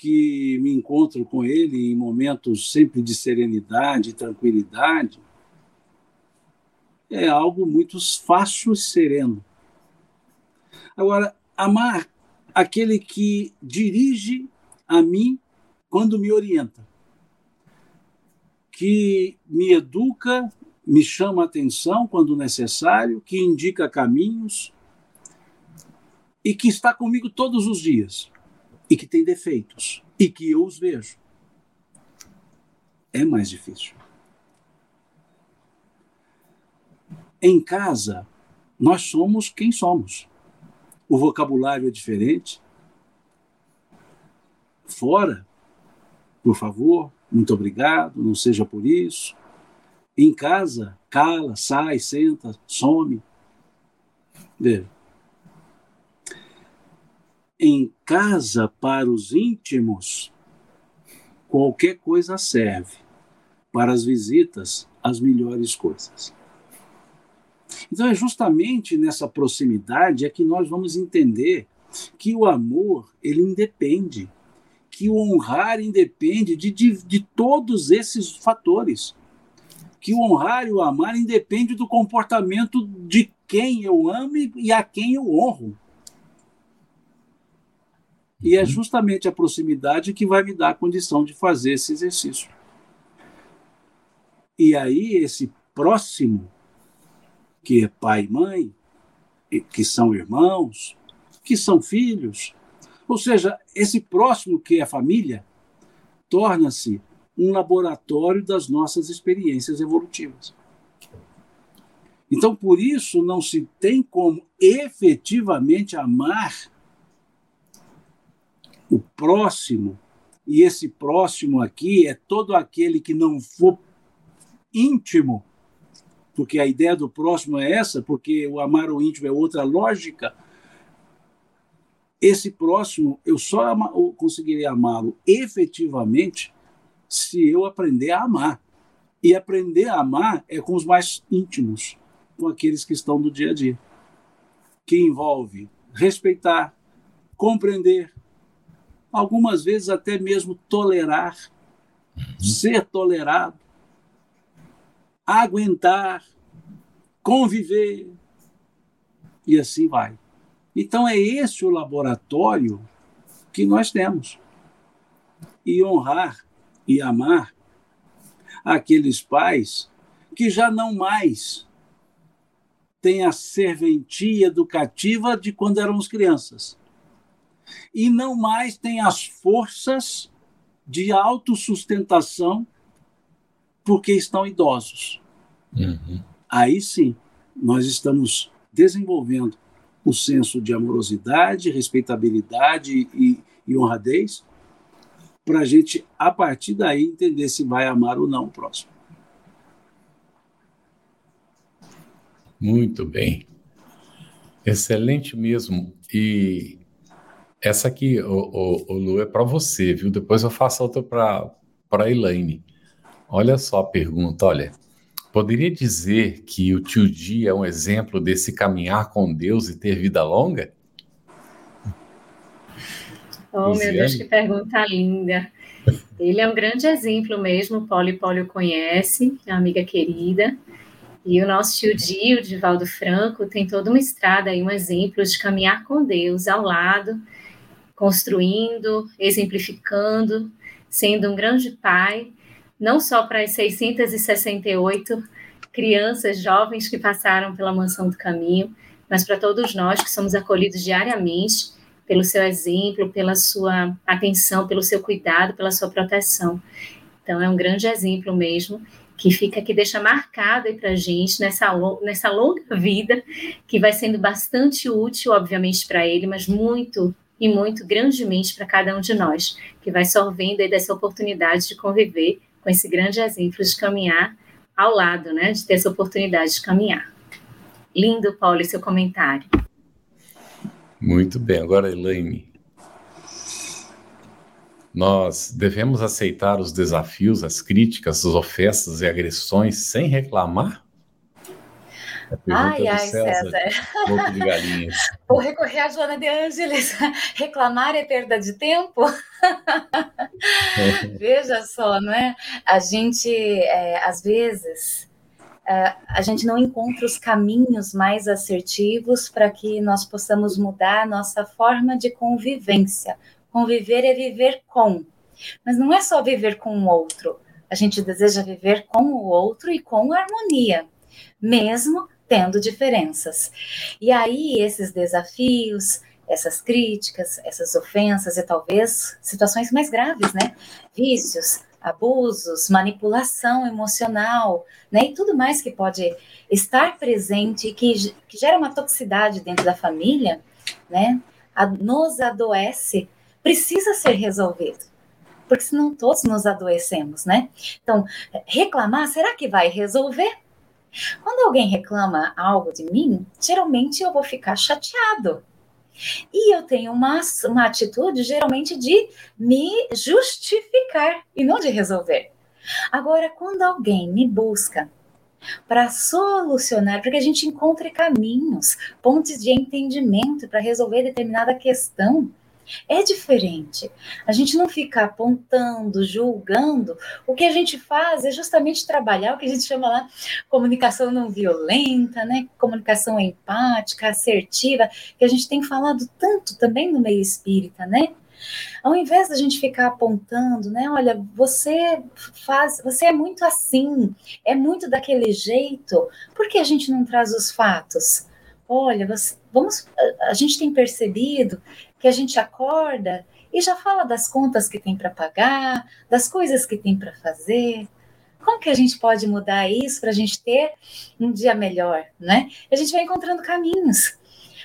que me encontro com ele em momentos sempre de serenidade tranquilidade, é algo muito fácil e sereno. Agora, amar aquele que dirige a mim quando me orienta, que me educa, me chama a atenção quando necessário, que indica caminhos e que está comigo todos os dias e que tem defeitos e que eu os vejo. É mais difícil. Em casa, nós somos quem somos. O vocabulário é diferente. Fora, por favor, muito obrigado, não seja por isso. Em casa, cala, sai, senta, some. Veja em casa para os íntimos, qualquer coisa serve. Para as visitas, as melhores coisas. Então é justamente nessa proximidade é que nós vamos entender que o amor ele independe, que o honrar independe de, de, de todos esses fatores, que o honrar e o amar independe do comportamento de quem eu amo e a quem eu honro. E é uhum. justamente a proximidade que vai me dar a condição de fazer esse exercício. E aí, esse próximo, que é pai e mãe, que são irmãos, que são filhos, ou seja, esse próximo que é família, torna-se um laboratório das nossas experiências evolutivas. Então, por isso, não se tem como efetivamente amar o próximo, e esse próximo aqui é todo aquele que não for íntimo, porque a ideia do próximo é essa, porque o amar o íntimo é outra lógica. Esse próximo, eu só conseguiria amá-lo efetivamente se eu aprender a amar. E aprender a amar é com os mais íntimos, com aqueles que estão do dia a dia, que envolve respeitar, compreender, algumas vezes até mesmo tolerar, uhum. ser tolerado, aguentar, conviver, e assim vai. Então é esse o laboratório que nós temos. E honrar e amar aqueles pais que já não mais têm a serventia educativa de quando éramos crianças e não mais têm as forças de autossustentação porque estão idosos. Uhum. Aí sim, nós estamos desenvolvendo o senso de amorosidade, respeitabilidade e, e honradez para a gente, a partir daí, entender se vai amar ou não o próximo. Muito bem. Excelente mesmo. E essa aqui, o, o, o Lu, é para você, viu? Depois eu faço outra para a Elaine. Olha só a pergunta, olha. Poderia dizer que o tio Di é um exemplo desse caminhar com Deus e ter vida longa? Oh, meu Deus, que pergunta linda. Ele é um grande exemplo mesmo, o Poli Poli o conhece, é uma amiga querida. E o nosso tio Di, o Divaldo Franco, tem toda uma estrada aí, um exemplo de caminhar com Deus ao lado construindo, exemplificando, sendo um grande pai, não só para as 668 crianças, jovens que passaram pela mansão do caminho, mas para todos nós que somos acolhidos diariamente pelo seu exemplo, pela sua atenção, pelo seu cuidado, pela sua proteção. Então, é um grande exemplo mesmo que fica que deixa marcado aí para a gente nessa, nessa longa vida, que vai sendo bastante útil, obviamente, para ele, mas muito e muito grandemente para cada um de nós, que vai sorvendo aí dessa oportunidade de conviver com esse grande exemplo de caminhar ao lado, né, de ter essa oportunidade de caminhar. Lindo, Paulo, seu comentário. Muito bem. Agora, Elaine, nós devemos aceitar os desafios, as críticas, as ofensas e agressões sem reclamar? Ai, ai, César. César. de galinhas. <laughs> Vou recorrer à Joana de Ângeles. <laughs> Reclamar é perda de tempo? <laughs> Veja só, não é? A gente, é, às vezes, é, a gente não encontra os caminhos mais assertivos para que nós possamos mudar a nossa forma de convivência. Conviver é viver com, mas não é só viver com o outro. A gente deseja viver com o outro e com harmonia, mesmo tendo diferenças. E aí, esses desafios, essas críticas, essas ofensas e talvez situações mais graves, né? Vícios, abusos, manipulação emocional, né? E tudo mais que pode estar presente e que, que gera uma toxicidade dentro da família, né? A, nos adoece, precisa ser resolvido. Porque senão todos nos adoecemos, né? Então, reclamar, será que vai resolver? Quando alguém reclama algo de mim, geralmente eu vou ficar chateado. E eu tenho uma, uma atitude geralmente de me justificar e não de resolver. Agora, quando alguém me busca para solucionar, para que a gente encontre caminhos, pontos de entendimento para resolver determinada questão, é diferente. A gente não fica apontando, julgando. O que a gente faz é justamente trabalhar o que a gente chama lá comunicação não violenta, né? Comunicação empática, assertiva, que a gente tem falado tanto também no meio espírita, né? Ao invés da gente ficar apontando, né? Olha, você faz, você é muito assim, é muito daquele jeito. Por que a gente não traz os fatos? Olha, você, vamos, a, gente tem percebido que a gente acorda e já fala das contas que tem para pagar, das coisas que tem para fazer. Como que a gente pode mudar isso para a gente ter um dia melhor, né? A gente vai encontrando caminhos,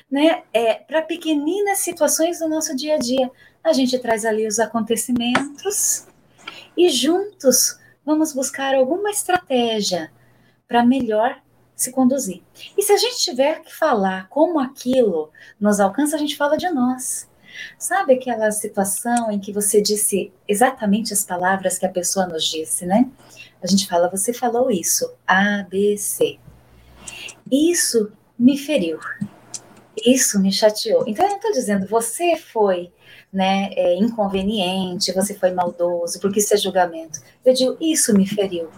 né? É, para pequeninas situações do nosso dia a dia. A gente traz ali os acontecimentos e juntos vamos buscar alguma estratégia para melhor se conduzir. E se a gente tiver que falar como aquilo nos alcança, a gente fala de nós. Sabe aquela situação em que você disse exatamente as palavras que a pessoa nos disse, né? A gente fala, você falou isso, A, B, C. Isso me feriu. Isso me chateou. Então eu não estou dizendo você foi né, é, inconveniente, você foi maldoso, porque isso é julgamento. Eu digo, isso me feriu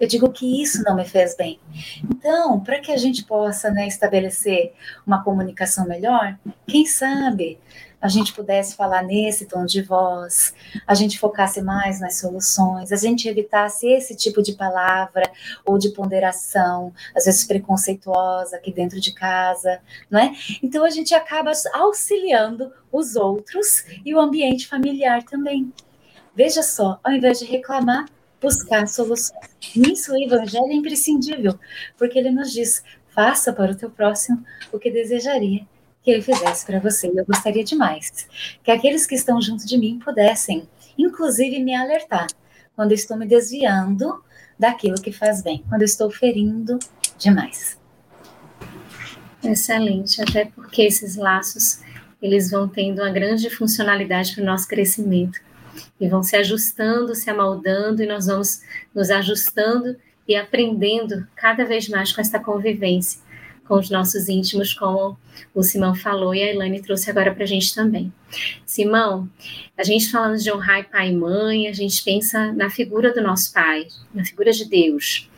eu digo que isso não me fez bem. Então, para que a gente possa né, estabelecer uma comunicação melhor, quem sabe a gente pudesse falar nesse tom de voz, a gente focasse mais nas soluções, a gente evitasse esse tipo de palavra ou de ponderação, às vezes preconceituosa aqui dentro de casa, não é? Então a gente acaba auxiliando os outros e o ambiente familiar também. Veja só, ao invés de reclamar, buscar soluções. Nisso o evangelho é imprescindível, porque ele nos diz: faça para o teu próximo o que desejaria que ele fizesse para você. E eu gostaria demais que aqueles que estão junto de mim pudessem, inclusive, me alertar quando estou me desviando daquilo que faz bem, quando estou ferindo demais. Excelente, até porque esses laços eles vão tendo uma grande funcionalidade para o nosso crescimento e vão se ajustando, se amoldando, e nós vamos nos ajustando e aprendendo cada vez mais com essa convivência com os nossos íntimos, como o Simão falou e a Elaine trouxe agora para a gente também. Simão, a gente falando de honrar pai e mãe, a gente pensa na figura do nosso pai, na figura de Deus,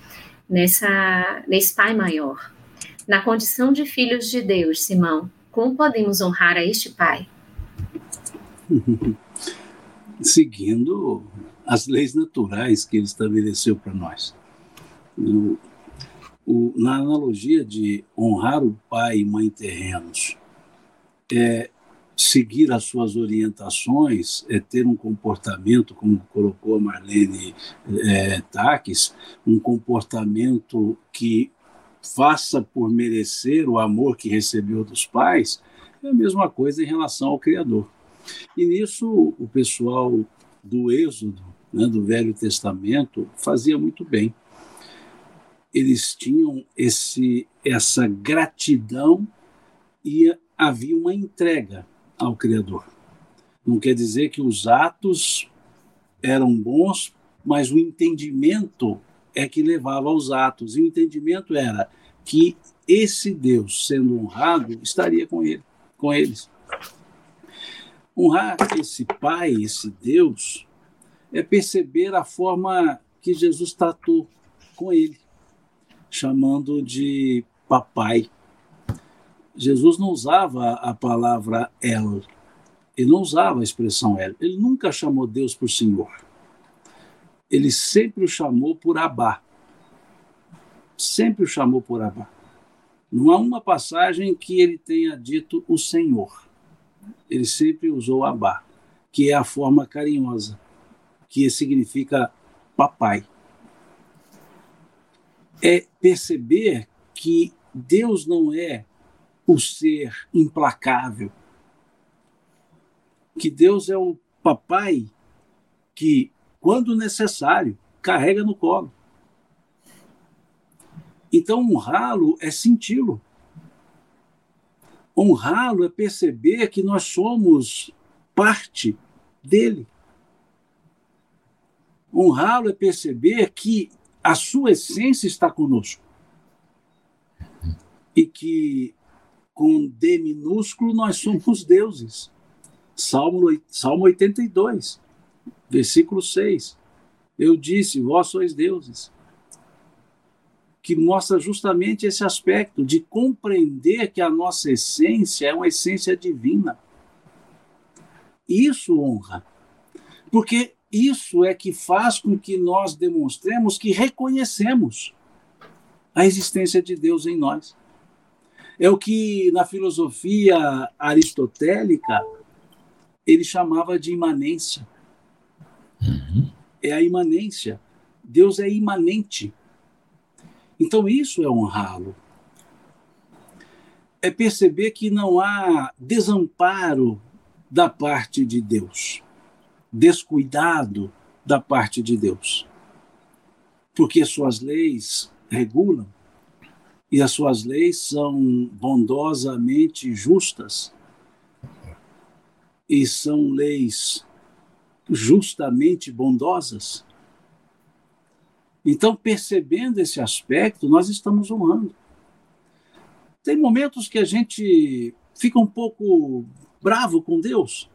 nessa, nesse pai maior. Na condição de filhos de Deus, Simão, como podemos honrar a este pai? <laughs> seguindo as leis naturais que ele estabeleceu para nós. O, o, na analogia de honrar o pai e mãe terrenos, é seguir as suas orientações, é ter um comportamento, como colocou a Marlene é, Taques, um comportamento que faça por merecer o amor que recebeu dos pais, é a mesma coisa em relação ao Criador. E nisso o pessoal do Êxodo, né, do Velho Testamento, fazia muito bem. eles tinham esse, essa gratidão e havia uma entrega ao Criador. Não quer dizer que os atos eram bons, mas o entendimento é que levava aos atos. E o entendimento era que esse Deus, sendo honrado, estaria com ele, com eles. Honrar esse Pai, esse Deus, é perceber a forma que Jesus tratou com ele, chamando de papai. Jesus não usava a palavra El, ele não usava a expressão El, ele nunca chamou Deus por Senhor. Ele sempre o chamou por Abá. Sempre o chamou por Abá. Não há uma passagem que ele tenha dito o Senhor. Ele sempre usou Abá, que é a forma carinhosa que significa papai. É perceber que Deus não é o ser implacável, que Deus é o papai que, quando necessário, carrega no colo. Então, honrá-lo é senti-lo. Honrá-lo é perceber que nós somos parte dele. Honrá-lo é perceber que a sua essência está conosco. E que com D minúsculo nós somos deuses. Salmo, Salmo 82, versículo 6. Eu disse, vós sois deuses. Que mostra justamente esse aspecto de compreender que a nossa essência é uma essência divina. Isso honra. Porque isso é que faz com que nós demonstremos que reconhecemos a existência de Deus em nós. É o que na filosofia aristotélica ele chamava de imanência. Uhum. É a imanência. Deus é imanente. Então isso é honrá-lo. É perceber que não há desamparo da parte de Deus descuidado da parte de Deus. Porque suas leis regulam e as suas leis são bondosamente justas e são leis justamente bondosas. Então, percebendo esse aspecto, nós estamos honrando. Tem momentos que a gente fica um pouco bravo com Deus,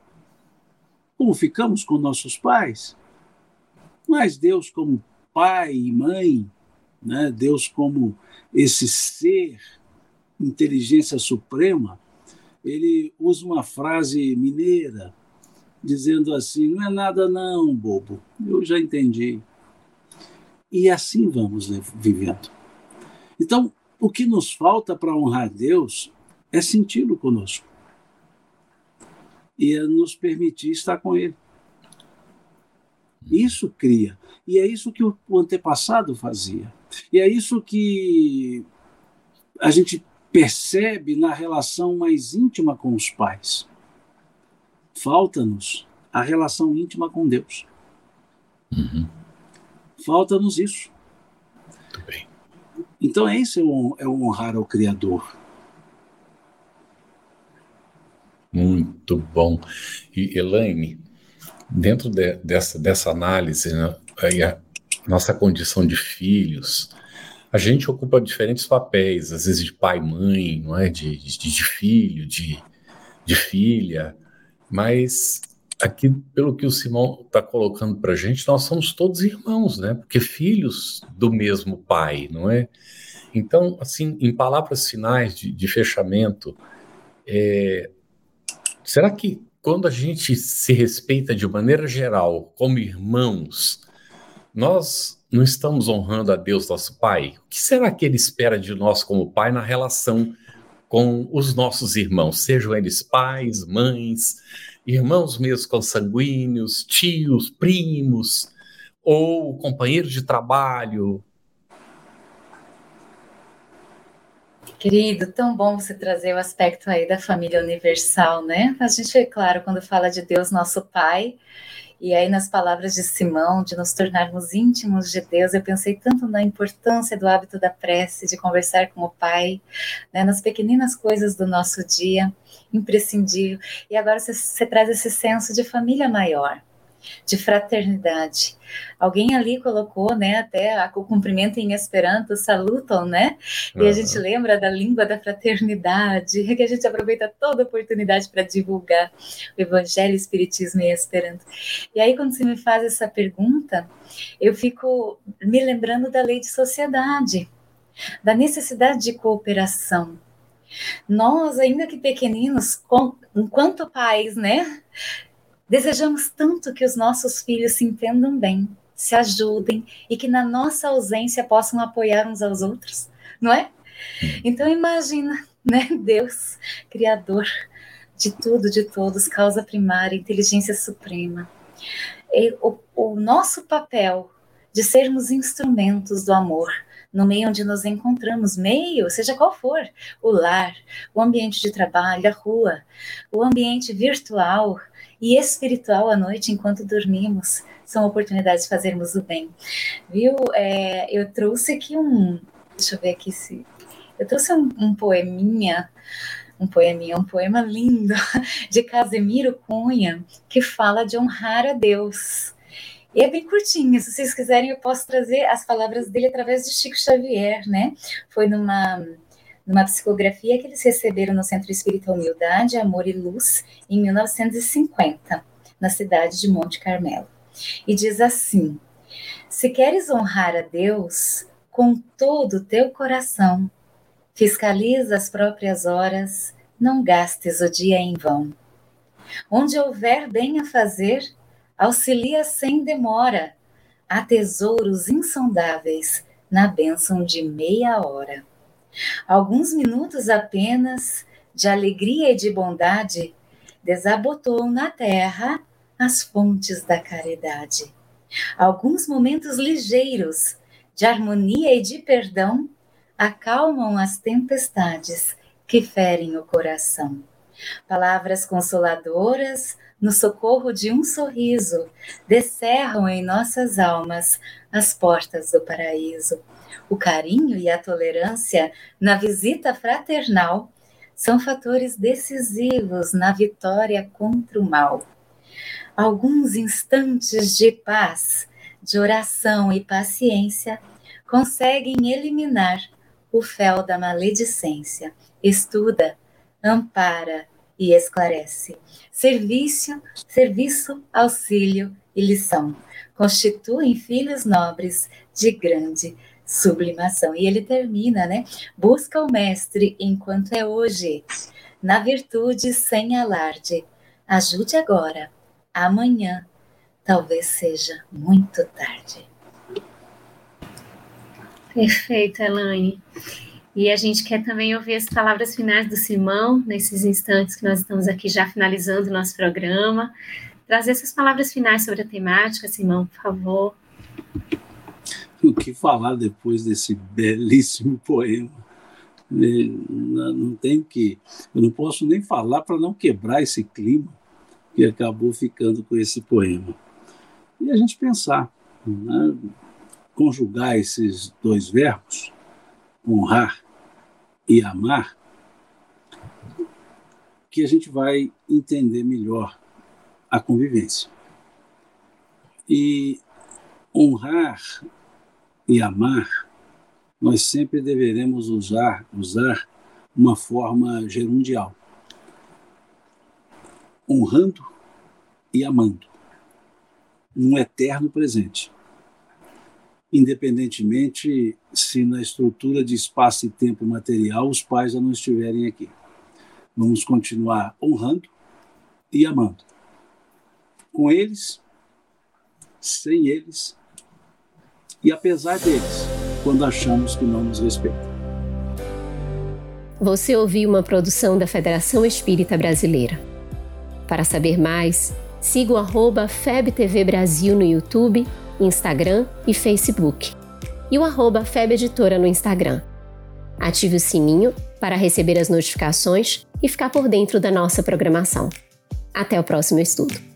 como ficamos com nossos pais. Mas Deus, como pai e mãe, né? Deus, como esse ser, inteligência suprema, ele usa uma frase mineira, dizendo assim: não é nada, não, bobo, eu já entendi. E assim vamos vivendo. Então, o que nos falta para honrar Deus é senti-lo conosco e nos permitir estar com Ele. Isso cria. E é isso que o antepassado fazia. E é isso que a gente percebe na relação mais íntima com os pais. Falta-nos a relação íntima com Deus. Uhum. Falta-nos isso. Muito bem. Então, esse é o, é o honrar ao Criador. Muito bom. E Elaine, dentro de, dessa, dessa análise, né, a nossa condição de filhos, a gente ocupa diferentes papéis, às vezes de pai, mãe, não é? De, de, de filho, de, de filha, mas aqui, pelo que o Simão está colocando para a gente, nós somos todos irmãos, né? Porque filhos do mesmo pai, não é? Então, assim, em palavras finais de, de fechamento, é, Será que quando a gente se respeita de maneira geral, como irmãos, nós não estamos honrando a Deus, nosso Pai? O que será que Ele espera de nós como Pai na relação com os nossos irmãos, sejam eles pais, mães, irmãos mesmo consanguíneos, tios, primos, ou companheiros de trabalho, Querido, tão bom você trazer o aspecto aí da família universal, né? A gente, é claro, quando fala de Deus, nosso Pai, E aí, nas palavras de Simão, de nos tornarmos íntimos de Deus, eu pensei tanto na importância do hábito da prece, de conversar com o Pai, né, nas pequeninas coisas do nosso dia, imprescindível. E agora você, você traz esse senso de família maior de fraternidade. Alguém ali colocou, né, até o cumprimento em Esperanto, salutam, né? E uhum. a gente lembra da língua da fraternidade, <laughs> que a gente aproveita toda oportunidade para divulgar o Evangelho, Espiritismo em Esperanto. E aí, quando você me faz essa pergunta, eu fico me lembrando da lei de sociedade, da necessidade de cooperação. Nós, ainda que pequeninos, enquanto pais, né, Desejamos tanto que os nossos filhos se entendam bem, se ajudem e que na nossa ausência possam apoiar uns aos outros, não é? Então imagina, né, Deus, criador de tudo, de todos, causa primária, inteligência suprema. E o, o nosso papel de sermos instrumentos do amor no meio onde nos encontramos, meio, seja qual for, o lar, o ambiente de trabalho, a rua, o ambiente virtual, e espiritual à noite enquanto dormimos. São oportunidades de fazermos o bem. Viu? É, eu trouxe aqui um. Deixa eu ver aqui se. Eu trouxe um, um poeminha um poeminha, um poema lindo <laughs> de Casemiro Cunha, que fala de honrar a Deus. E é bem curtinho, se vocês quiserem eu posso trazer as palavras dele através de Chico Xavier, né? Foi numa numa psicografia que eles receberam no Centro Espírita Humildade, Amor e Luz, em 1950, na cidade de Monte Carmelo. E diz assim: Se queres honrar a Deus com todo o teu coração, fiscaliza as próprias horas, não gastes o dia em vão. Onde houver bem a fazer, auxilia sem demora. Há tesouros insondáveis na bênção de meia hora. Alguns minutos apenas de alegria e de bondade desabotou na terra as fontes da caridade. Alguns momentos ligeiros de harmonia e de perdão acalmam as tempestades que ferem o coração. Palavras consoladoras, no socorro de um sorriso, descerram em nossas almas as portas do paraíso. O carinho e a tolerância na visita fraternal são fatores decisivos na vitória contra o mal. Alguns instantes de paz, de oração e paciência conseguem eliminar o fel da maledicência. Estuda, ampara e esclarece. Serviço, serviço, auxílio e lição constituem filhos nobres de grande sublimação. E ele termina, né? Busca o mestre enquanto é hoje, na virtude sem alarde. Ajude agora, amanhã talvez seja muito tarde. Perfeito, Elaine. E a gente quer também ouvir as palavras finais do Simão, nesses instantes que nós estamos aqui já finalizando o nosso programa. Trazer essas palavras finais sobre a temática, Simão, por favor o que falar depois desse belíssimo poema. É, não tem que. Eu não posso nem falar para não quebrar esse clima que acabou ficando com esse poema. E a gente pensar, né? conjugar esses dois verbos, honrar e amar, que a gente vai entender melhor a convivência. E honrar e amar, nós sempre deveremos usar, usar uma forma gerundial. Honrando e amando. Um eterno presente. Independentemente se na estrutura de espaço e tempo material os pais já não estiverem aqui. Vamos continuar honrando e amando. Com eles, sem eles e apesar deles, quando achamos que não nos respeitam. Você ouviu uma produção da Federação Espírita Brasileira. Para saber mais, siga o FebTV Brasil no YouTube, Instagram e Facebook. E o arroba Feb Editora no Instagram. Ative o sininho para receber as notificações e ficar por dentro da nossa programação. Até o próximo estudo.